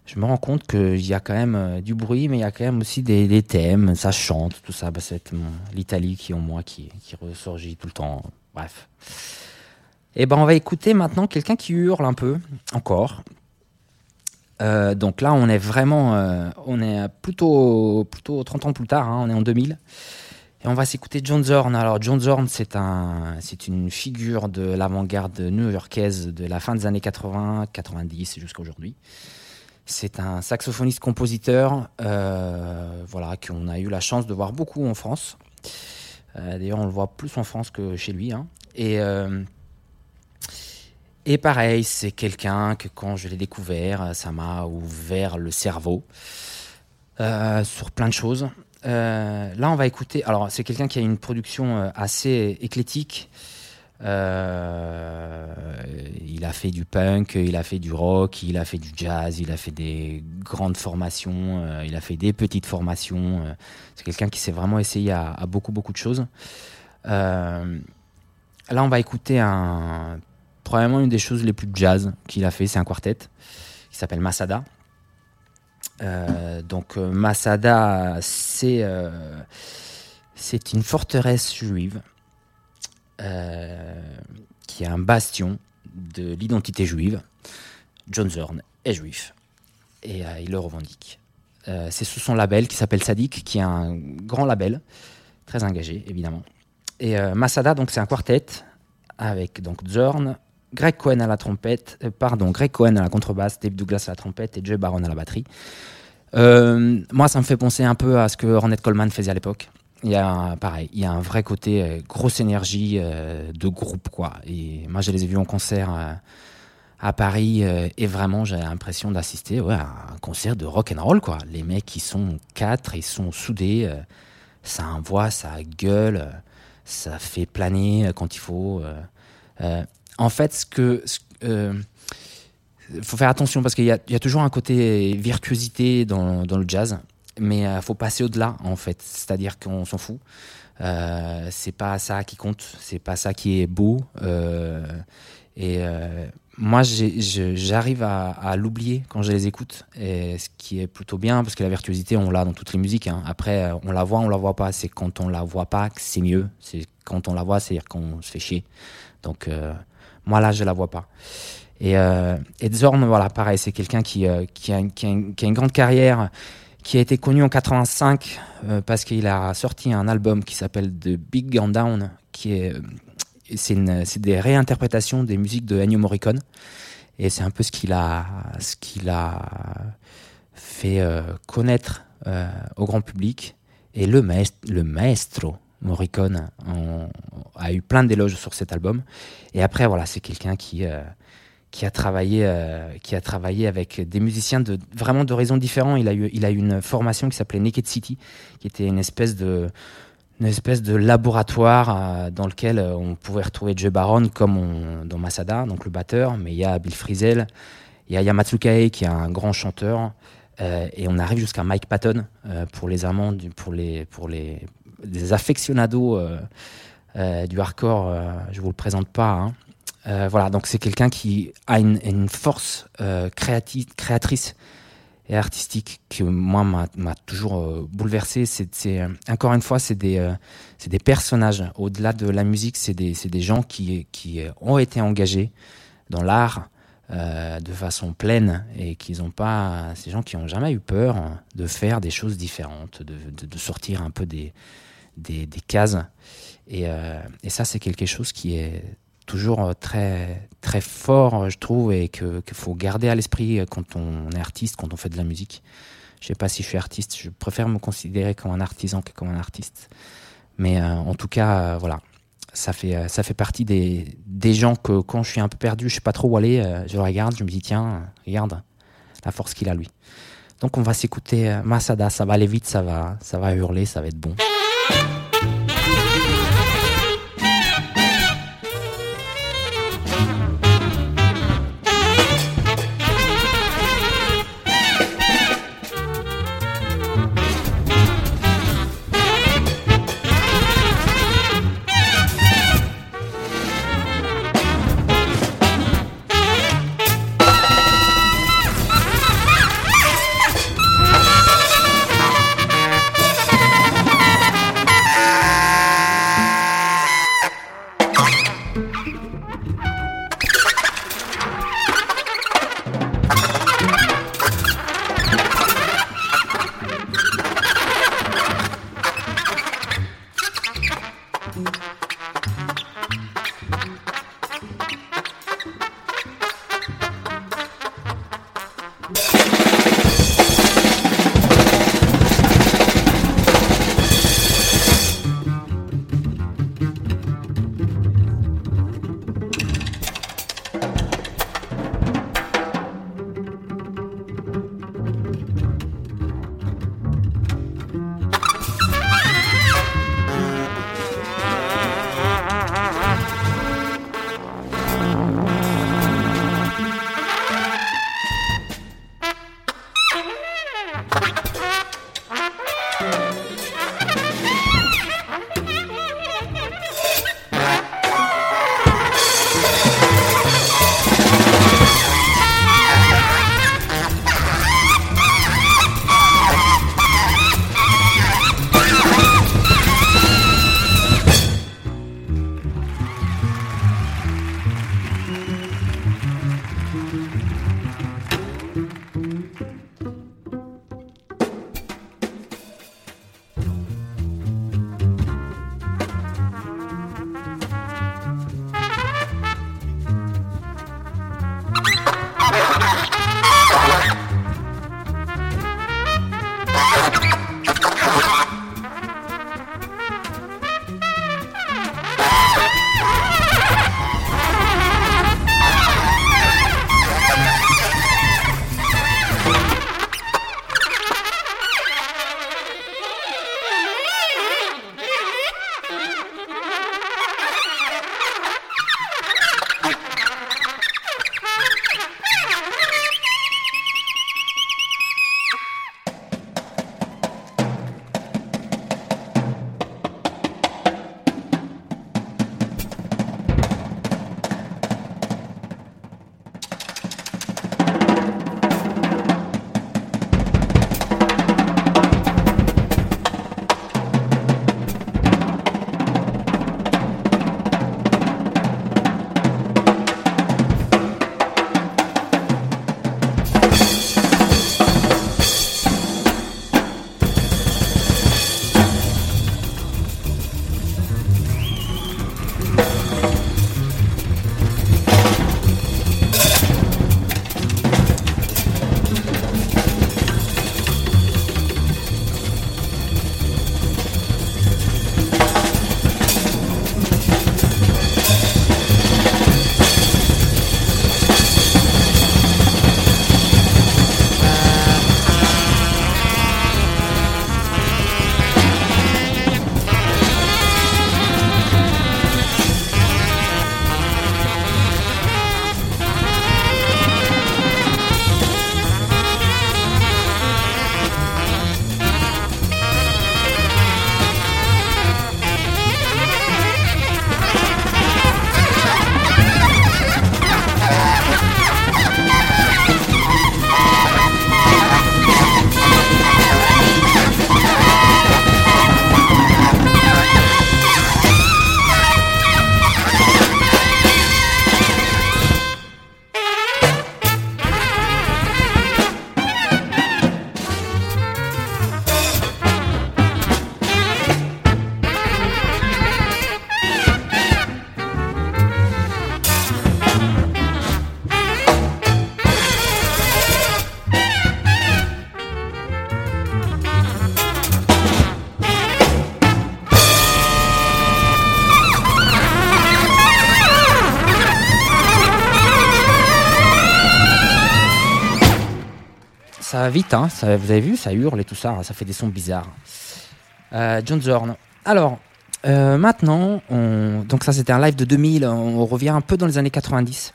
je me rends compte qu'il y a quand même euh, du bruit, mais il y a quand même aussi des, thèmes, ça chante, tout ça. Bah, c'est mon- l'Italie qui en moi, qui, qui ressurgit tout le temps. Bref. Et ben on va écouter maintenant quelqu'un qui hurle un peu, encore. Euh, donc là, on est vraiment, euh, on est plutôt, plutôt 30 ans plus tard, hein, on est en 2000. Et on va s'écouter John Zorn. Alors John Zorn, c'est un, c'est une figure de l'avant-garde new-yorkaise de la fin des années 80, 90 jusqu'à aujourd'hui. C'est un saxophoniste-compositeur, euh, voilà, qu'on a eu la chance de voir beaucoup en France. Euh, D'ailleurs, on le voit plus en France que chez lui. hein. Et euh, et pareil, c'est quelqu'un que quand je l'ai découvert, ça m'a ouvert le cerveau sur plein de choses. Euh, là, on va écouter. Alors, c'est quelqu'un qui a une production euh, assez éclectique. Euh, il a fait du punk, il a fait du rock, il a fait du jazz, il a fait des grandes formations, il a fait des petites formations. c'est quelqu'un qui s'est vraiment essayé à, beaucoup, beaucoup de choses. Là, on va écouter probablement une des choses les plus jazz qu'il a fait, c'est un quartet qui s'appelle Masada. Euh, donc euh, Masada, c'est euh, c'est une forteresse juive qui est un bastion de l'identité juive. John Zorn est juif et il le revendique. C'est sous son label qui s'appelle Sadik, qui est un grand label, très engagé évidemment. Et Masada, donc c'est un quartet avec donc Zorn, Greg Cohen à la trompette, euh, pardon, Greg Cohen à la contrebasse, Dave Douglas à la trompette et Joe Baron à la batterie. Euh, moi, ça me fait penser un peu à ce que Ornette Coleman faisait à l'époque. Il y a un- pareil, il y a un vrai côté euh, grosse énergie de groupe quoi. Et moi, je les ai vus en concert à Paris et vraiment, j'ai l'impression d'assister à un concert de rock and roll quoi. Les mecs, ils sont quatre, ils sont soudés, ça envoie, ça gueule, ça fait planer quand il faut. Euh, en fait, ce euh, faut faire attention parce qu'il y, a- toujours un côté virtuosité dans, le jazz, mais il faut passer au-delà en fait. C'est-à-dire qu'on s'en fout. Euh, c'est pas ça qui compte, c'est pas ça qui est beau. euh, et euh, moi, j'arrive à, l'oublier quand je les écoute, ce qui est plutôt bien parce que la virtuosité, on l'a dans toutes les musiques. hein. Après, euh, on la voit, on la voit pas. C'est quand on la voit pas que c'est mieux. C'est quand on la voit, c'est-à-dire qu'on se fait chier. Donc, euh, moi là, je la vois pas. Et, euh, et Zorn, voilà, pareil, c'est quelqu'un qui, euh, qui, a, une- grande carrière, qui a été connu en 85 euh, parce qu'il a sorti un album qui s'appelle The Big Gun Down, qui est, euh, c'est, des réinterprétations des musiques de Ennio Morricone. Et c'est un peu ce qu'il a, ce qu'il a fait euh, connaître euh, au grand public. Et le, le maestro Morricone a eu plein d'éloges sur cet album. Et après, voilà, c'est quelqu'un qui, euh, qui a travaillé, euh, qui a travaillé avec des musiciens de vraiment d'horizons différents. Il a eu, il a eu une formation qui s'appelait Naked City, qui était une espèce de, une espèce de laboratoire euh, dans lequel on pouvait retrouver Joe Baron comme on- dans Masada, donc le batteur, mais il y a Bill Frisell, il y a Yamatsu Kae qui est un grand chanteur, et on arrive jusqu'à Mike Patton pour les amants, pour les, pour les, les aficionados euh, euh, du hardcore. euh, je vous le présente pas. hein. Voilà, donc c'est quelqu'un qui a une, une force créatrice et artistique qui moi m'a toujours euh, bouleversé. C'est encore une fois, c'est des c'est des personnages. Au-delà de la musique, c'est des c'est des gens qui qui ont été engagés dans l'art de façon pleine et qu'ils ont pas ces gens qui ont jamais eu peur de faire des choses différentes, de, de sortir un peu des des, cases. Et, euh, et ça, c'est quelque chose qui est toujours euh, très très fort, je trouve, et que qu'il faut garder à l'esprit euh, quand on est artiste, quand on fait de la musique. Je sais pas si je suis artiste, je préfère me considérer comme un artisan que comme un artiste. Mais en tout cas, voilà, ça fait ça fait partie des des gens que quand je suis un peu perdu, je sais pas trop où aller, je regarde, je me dis tiens, regarde la force qu'il a lui. Donc on va s'écouter Masada, ça va aller vite, ça va ça va hurler, ça va être bon. Vite, hein, vous avez vu, ça hurle et tout ça, ça fait des sons bizarres. Euh, John Zorn. Alors, euh, maintenant, on... donc ça c'était un live de 2000, on revient un peu dans les années 90.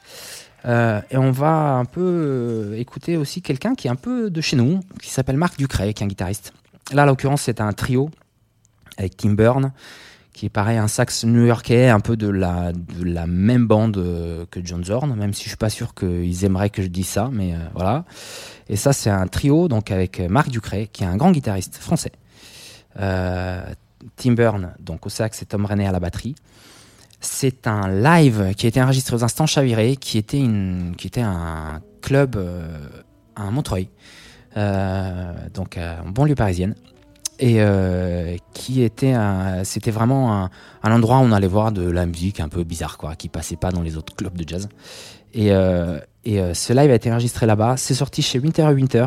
Euh, et on va un peu écouter aussi quelqu'un qui est un peu de chez nous, qui s'appelle Marc Ducret, qui est un guitariste. Là, en l'occurrence, c'est un trio avec Tim Byrne, qui est pareil, un sax new-yorkais, un peu de la, de la même bande euh, que John Zorn, même si je suis pas sûr qu'ils aimeraient que je dise ça, mais voilà. Et ça, c'est un trio, donc avec Marc Ducret, qui est un grand guitariste français. Tim Byrne, donc au sax, et Tom René à la batterie. C'est un live qui a été enregistré aux Instants Chaviré, qui était, une, qui était un club euh, à Montreuil, euh, donc en banlieue parisienne, et euh, qui était, c'était vraiment un, un, endroit où on allait voir de la musique un peu bizarre, quoi, qui passait pas dans les autres clubs de jazz. Et, euh, et euh, ce live a été enregistré là-bas. C'est sorti chez Winter Winter.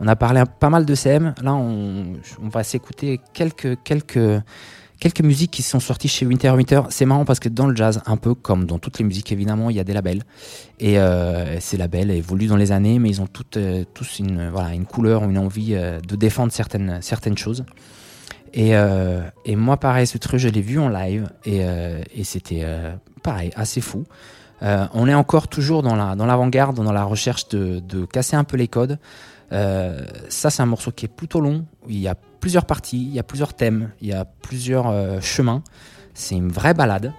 On a parlé pas mal de CM. Là, on, on va s'écouter quelques quelques quelques musiques qui sont sorties chez Winter Winter. C'est marrant parce que dans le jazz, un peu comme dans toutes les musiques, évidemment, il y a des labels. Et euh, ces labels évoluent dans les années, mais ils ont toutes, euh, tous une, voilà, une couleur ou une envie euh, de défendre certaines, certaines choses. Et, euh, et moi, pareil, ce truc, je l'ai vu en live et, c'était pareil, assez fou. on est encore toujours dans la dans l'avant-garde, dans la recherche de casser un peu les codes. Euh, ça, c'est un morceau qui est plutôt long. Il y a plusieurs parties, il y a plusieurs thèmes, il y a plusieurs euh, chemins. C'est une vraie balade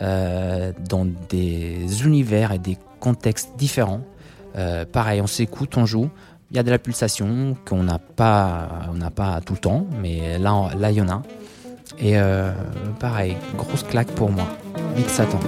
euh, dans des univers et des contextes différents. Pareil, on s'écoute, on joue. Il y a de la pulsation qu'on n'a pas, on n'a pas tout le temps, mais là, là, il y en a. Et pareil, grosse claque pour moi. Big Satan.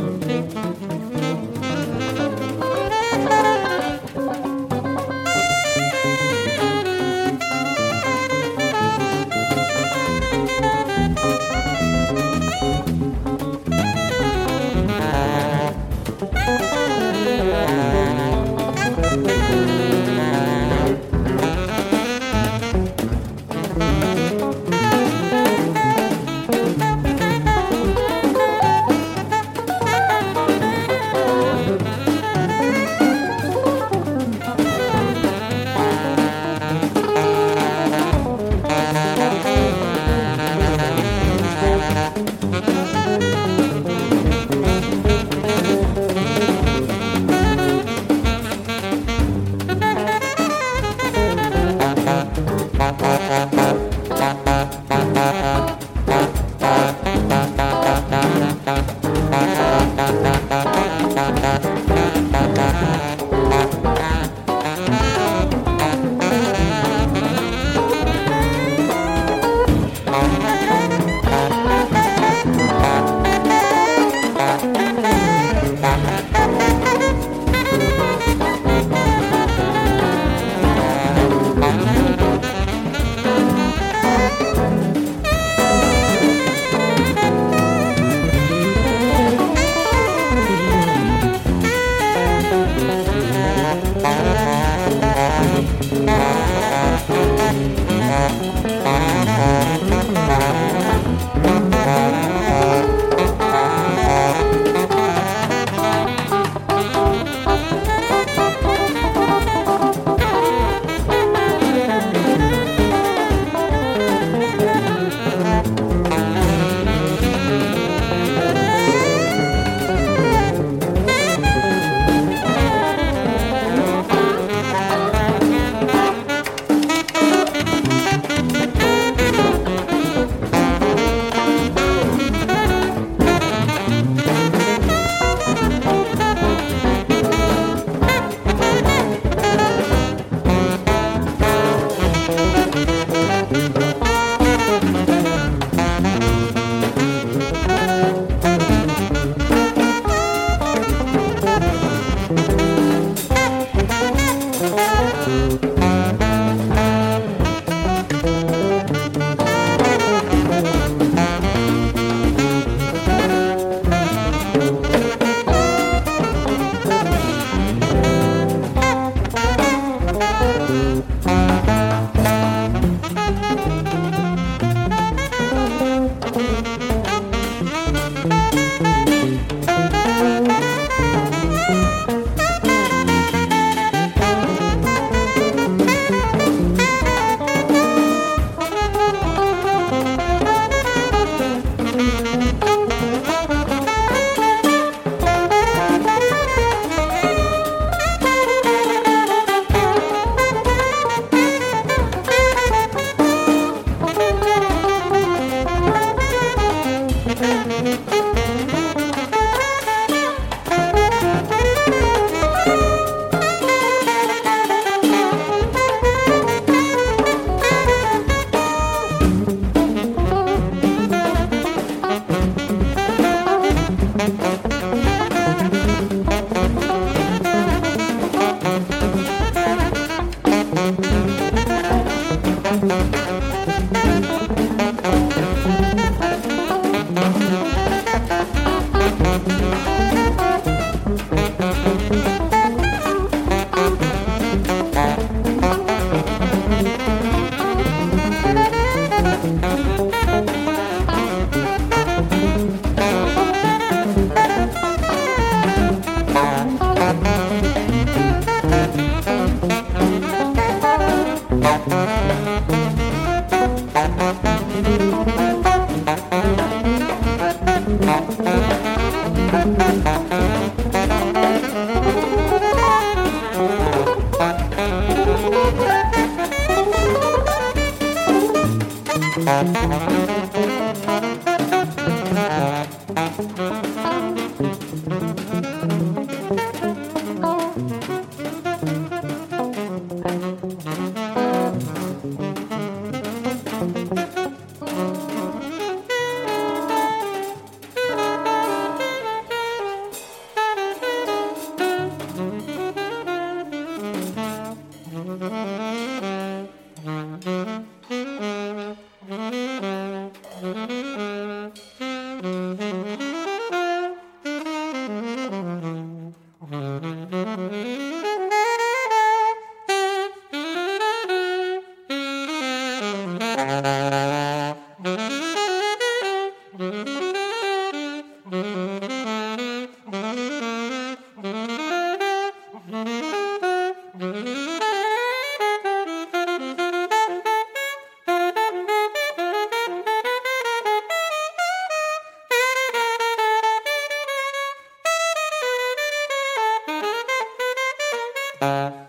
Uh...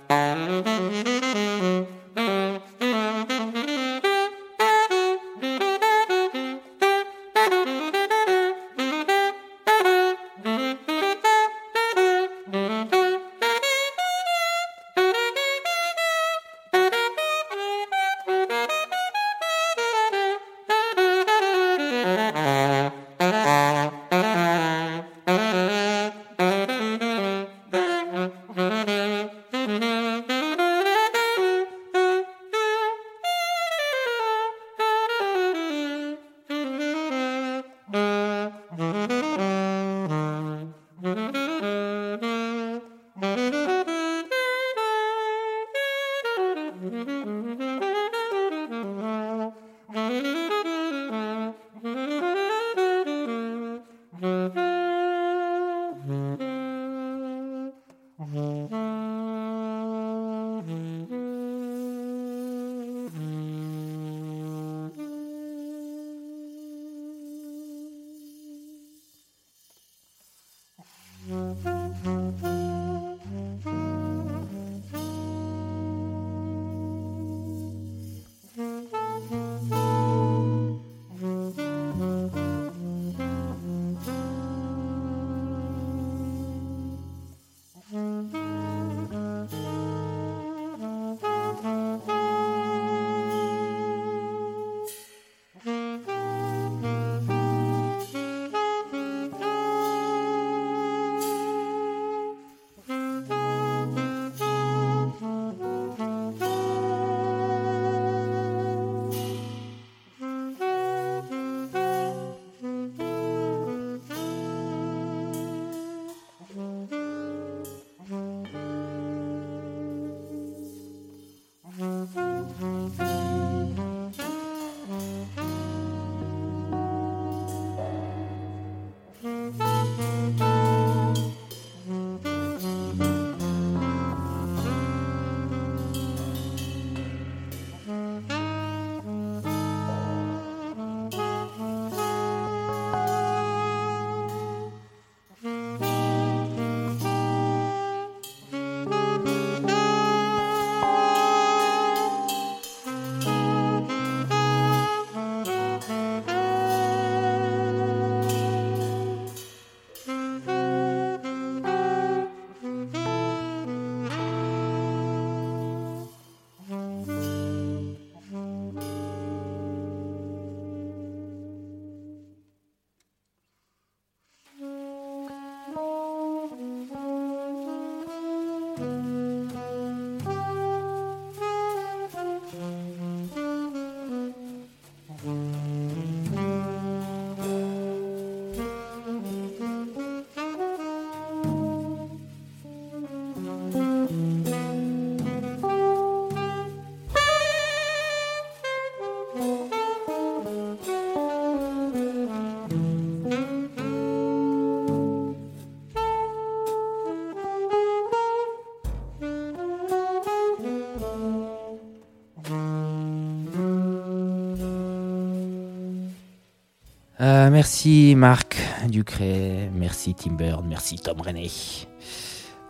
Euh, merci Marc Ducré, merci Tim Bird, merci Tom René.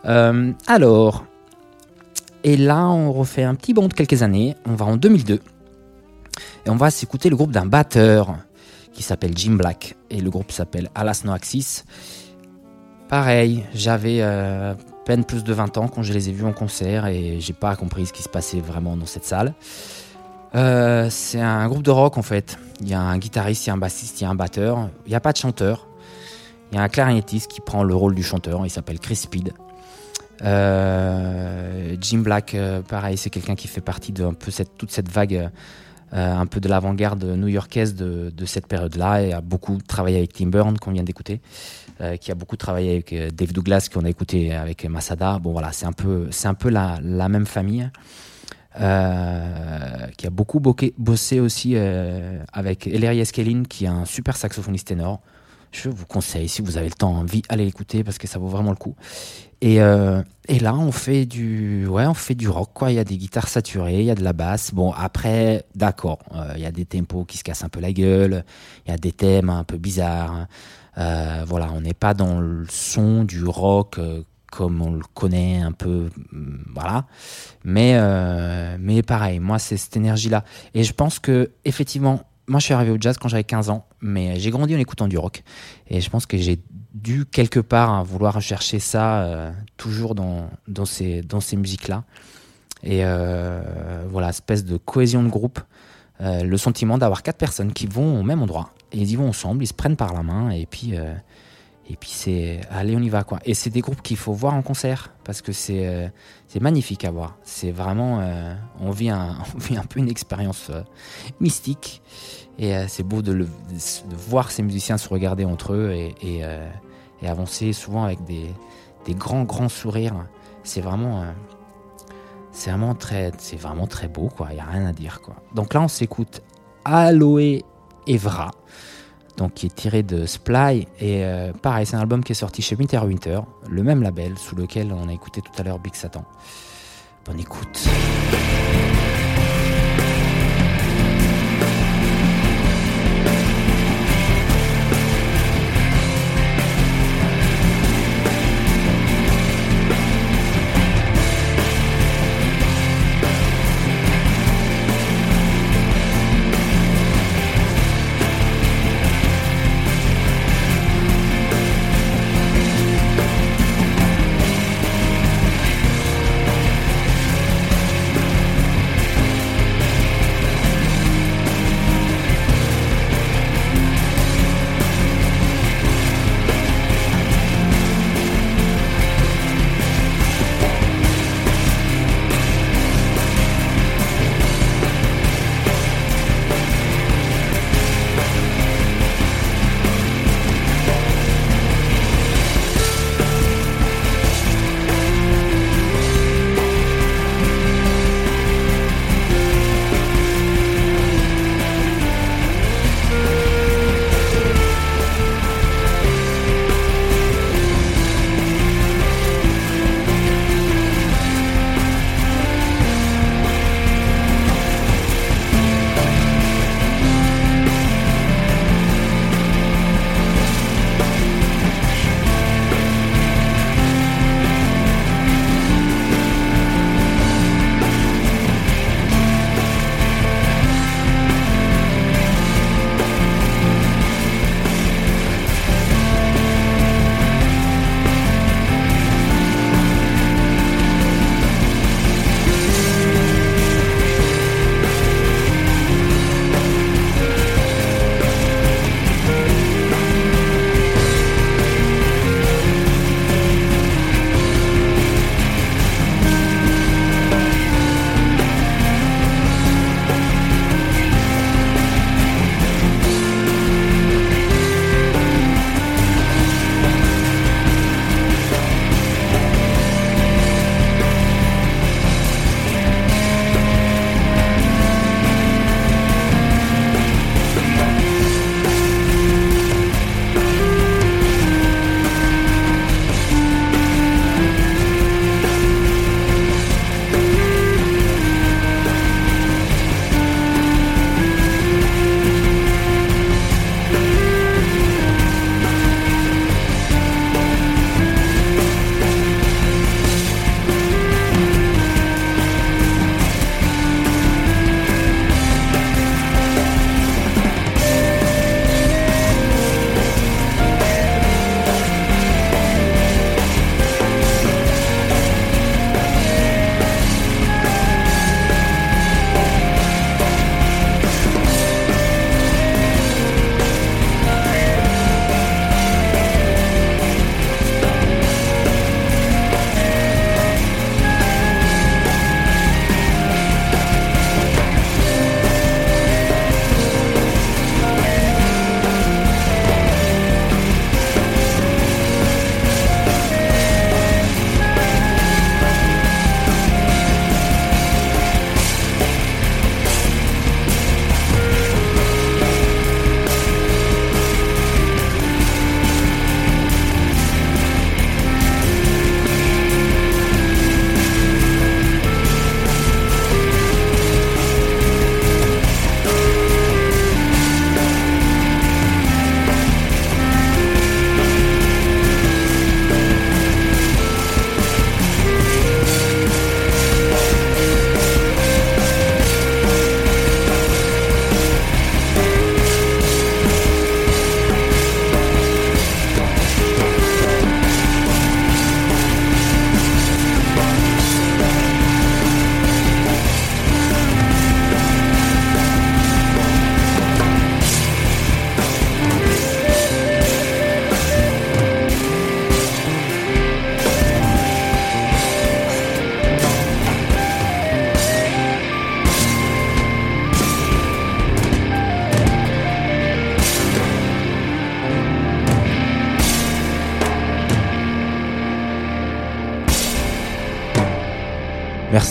Euh, alors, et là on refait un petit bond de quelques années, on va en 2002 et on va s'écouter le groupe d'un batteur qui s'appelle Jim Black et le groupe s'appelle Alas No Axis. Pareil, j'avais euh, peine plus de 20 ans quand je les ai vus en concert et j'ai pas compris ce qui se passait vraiment dans cette salle. C'est un groupe de rock en fait. Il y a un guitariste, il y a un bassiste, il y a un batteur. Il n'y a pas de chanteur. Il y a un clarinettiste qui prend le rôle du chanteur. Il s'appelle Chris Speed. Euh, Jim Black, euh, pareil, c'est quelqu'un qui fait partie de un peu cette, toute cette vague, un peu de l'avant-garde new-yorkaise de, cette période-là. Et a beaucoup travaillé avec Tim Burn qu'on vient d'écouter, qui a beaucoup travaillé avec Dave Douglas qu'on a écouté avec Masada. Bon voilà, c'est un peu, c'est un peu la, la même famille. Euh, qui a beaucoup bossé aussi euh, avec Ellery Eskelin, qui est un super saxophoniste ténor. Je vous conseille, si vous avez le temps, envie, allez l'écouter parce que ça vaut vraiment le coup. Et, euh, là, on fait du, ouais, on fait du rock. Il y a des guitares saturées, il y a de la basse. Bon, après, d'accord, il y a des tempos qui se cassent un peu la gueule, il y a des thèmes un peu bizarres. voilà, on n'est pas dans le son du rock comme on le connaît un peu, mm, voilà. Mais, euh, mais pareil, moi, c'est cette énergie-là. Et je pense que, effectivement, moi, je suis arrivé au jazz quand j'avais 15 ans, mais j'ai grandi en écoutant du rock. Et je pense que j'ai dû, quelque part, hein, vouloir chercher ça euh, toujours dans, dans ces, dans ces musiques-là. Et euh, voilà, espèce de cohésion de groupe. le sentiment d'avoir quatre personnes qui vont au même endroit. Ils y vont ensemble, ils se prennent par la main, et puis et puis c'est, allez, on y va. Et c'est des groupes qu'il faut voir en concert parce que c'est, euh, magnifique à voir. C'est vraiment, euh, on, vit un, [LAUGHS] peu une expérience euh, mystique. Et c'est beau de, le, de, voir ces musiciens se regarder entre eux et avancer souvent avec des, des, grands, grands sourires. C'est vraiment, c'est vraiment très, c'est vraiment très beau quoi. Il y a rien à dire quoi. Donc là, on s'écoute Aloe Evra donc qui est tiré de Sply. Et euh, pareil, c'est un album qui est sorti chez Winter Winter, le même label sous lequel on a écouté tout à l'heure Big Satan. Bonne écoute.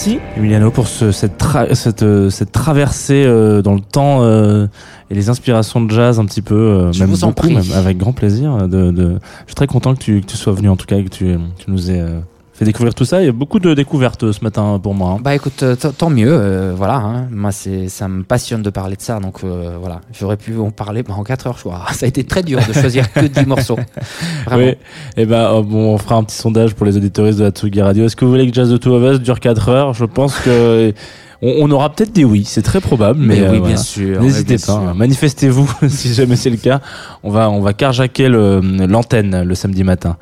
Merci Emiliano pour ce, cette, tra cette, euh, cette, traversée euh, dans le temps euh, et les inspirations de jazz un petit peu, euh, Je même vous en beaucoup, prie. même, avec grand plaisir. De, de... Je suis très content que tu, que tu sois venu en tout cas et que tu, tu nous aies fait découvrir tout ça. Il y a beaucoup de découvertes euh, ce matin pour moi. hein. Bah écoute, euh, tant mieux, euh, voilà. hein. Moi, c'est, ça me passionne de parler de ça, donc euh, voilà. J'aurais pu en parler bah, en 4 heures, je crois. [LAUGHS] Ça a été très dur de choisir que 10 morceaux. [LAUGHS] Vraiment. Oui, et ben euh, bon, on fera un petit sondage pour les auditoristes de la Tsugi Radio. Est-ce que vous voulez que Jazz de Two of Us dure 4 heures Je pense que on, on aura peut-être des oui, c'est très probable, mais, Mais, euh, oui, voilà. bien sûr. N'hésitez pas, sûr. hein. manifestez-vous [LAUGHS] si jamais c'est le cas. On va on va carjacker le- l'antenne le samedi matin.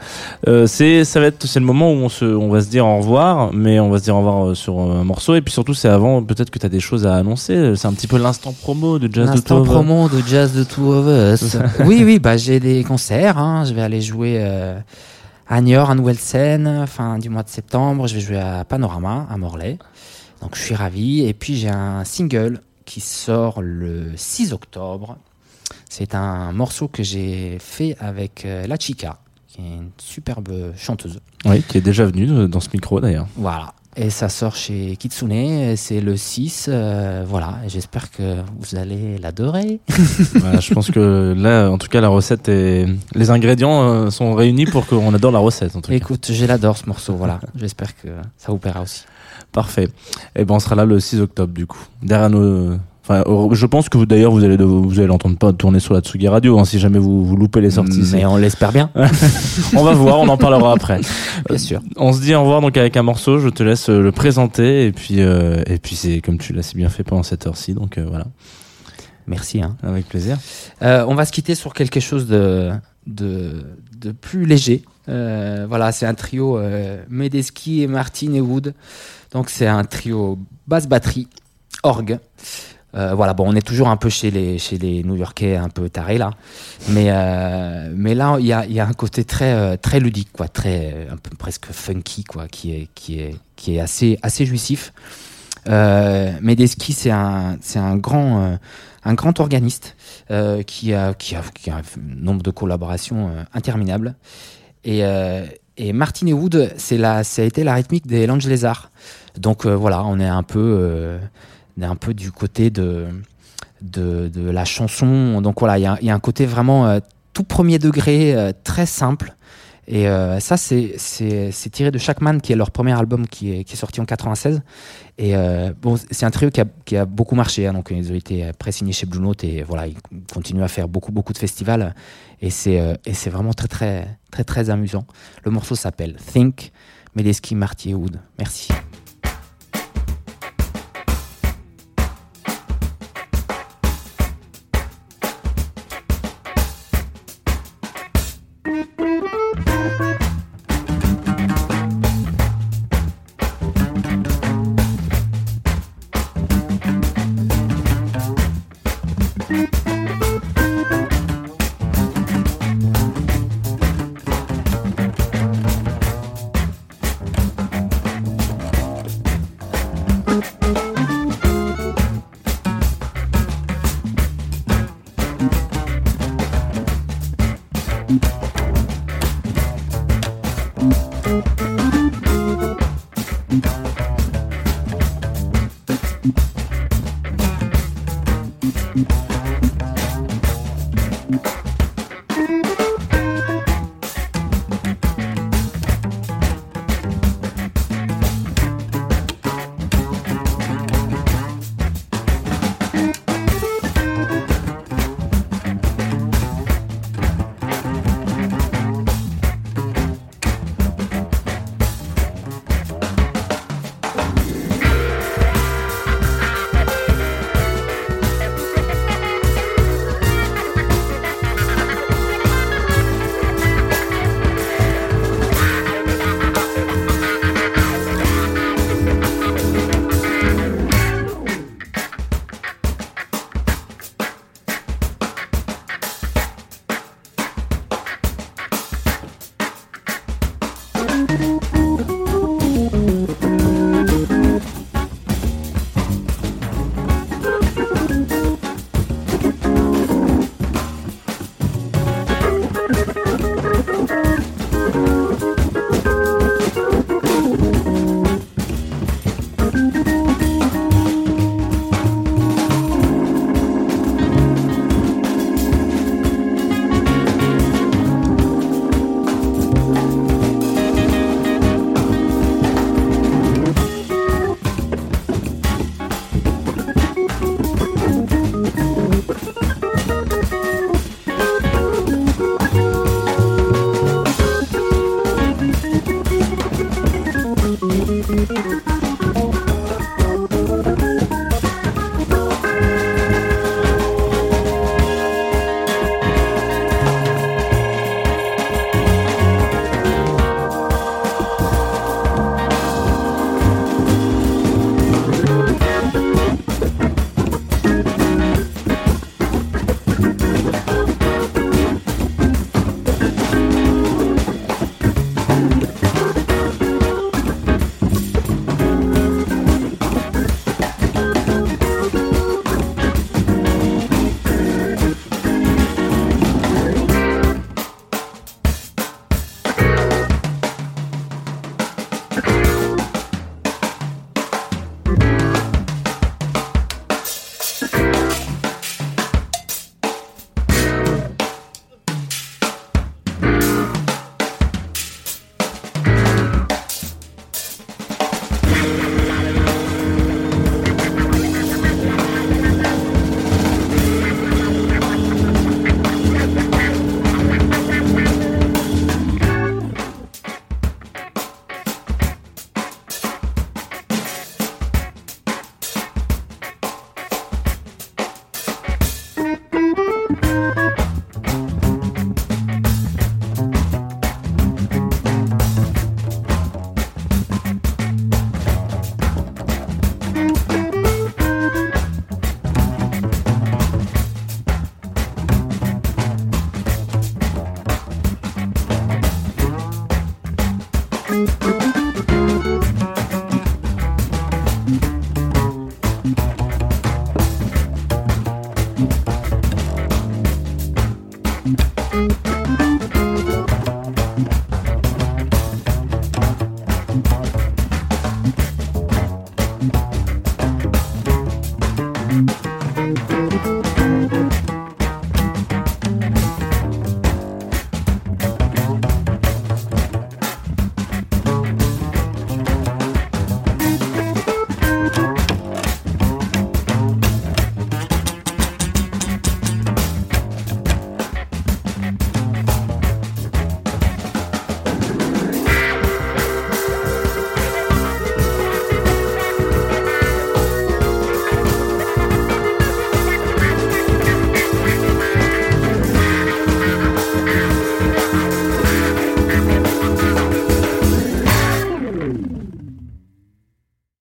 Euh, c'est ça va être c'est le moment où on se on va se dire au revoir, mais on va se dire au revoir euh, sur un morceau et puis surtout c'est avant peut-être que tu as des choses à annoncer. C'est un petit peu l'instant promo de Jazz de Two L'instant of Us. promo de Jazz de Two of Us. [LAUGHS] oui, oui, bah j'ai des concerts. hein. Je vais aller jouer euh, à Niort, à Nouvelle-Seine, fin du mois de septembre. Je vais jouer à Panorama, à Morlaix. Donc je suis ravi. Et puis j'ai un single qui sort le 6 octobre. C'est un morceau que j'ai fait avec euh, La Chica, qui est une superbe chanteuse. Oui, qui est déjà venu euh, dans ce micro d'ailleurs. Voilà. Et ça sort chez Kitsune, c'est le 6, euh, voilà, et j'espère que vous allez l'adorer. [LAUGHS] Voilà, je pense que là, en tout cas, la recette est. Les ingrédients sont réunis pour qu'on adore la recette. En tout cas. Écoute, je l'adore ce morceau, voilà. J'espère que ça vous plaira aussi. Parfait. Et ben, on sera là le 6 octobre, du coup. Derrière nos. Enfin, je pense que vous d'ailleurs vous allez vous allez l'entendre pas tourner sur la Tsugi Radio hein, si jamais vous, vous loupez les sorties. Mais on l'espère bien, [LAUGHS] on va voir, on en parlera après. [LAUGHS] bien sûr. On se dit au revoir donc avec un morceau. Je te laisse euh, le présenter et puis euh, et puis c'est comme tu l'as si bien fait pendant cette heure-ci donc euh, voilà Merci. Hein. avec plaisir. Euh, on va se quitter sur quelque chose de, de, de plus léger. Euh, voilà, c'est un trio euh, Medeski et Martin et Wood. Donc c'est un trio basse batterie, orgue. Euh, voilà, bon, on est toujours un peu chez les, chez les New-Yorkais, un peu tarés là. Mais, euh, mais là, il y a, y a un côté très, euh, très ludique, quoi, très, euh, un peu presque funky, quoi, qui est, qui est, qui est assez, assez jouissif. Euh, Medeski, c'est un, c'est un grand, euh, un grand organiste euh, qui, a, qui, a, qui a un nombre de collaborations euh, interminables. Et, et Martin et Wood, c'est la, ça a été la rythmique des Lange Lézard. Donc euh, voilà, on est un peu, euh, on est un peu du côté de, de, de la chanson. Donc voilà, il y y a un côté vraiment euh, tout premier degré, euh, très simple. Et euh, ça, c'est tiré de Shackman, qui est leur premier album qui est, sorti en 96. Et euh, c'est un trio qui a, beaucoup marché. hein. donc, ils ont été pré-signés chez Blue Note et voilà, ils continuent à faire beaucoup, beaucoup de festivals. Et c'est euh, vraiment très, très, très, très amusant. Le morceau s'appelle Think, Medeski, Marty et Wood. Merci.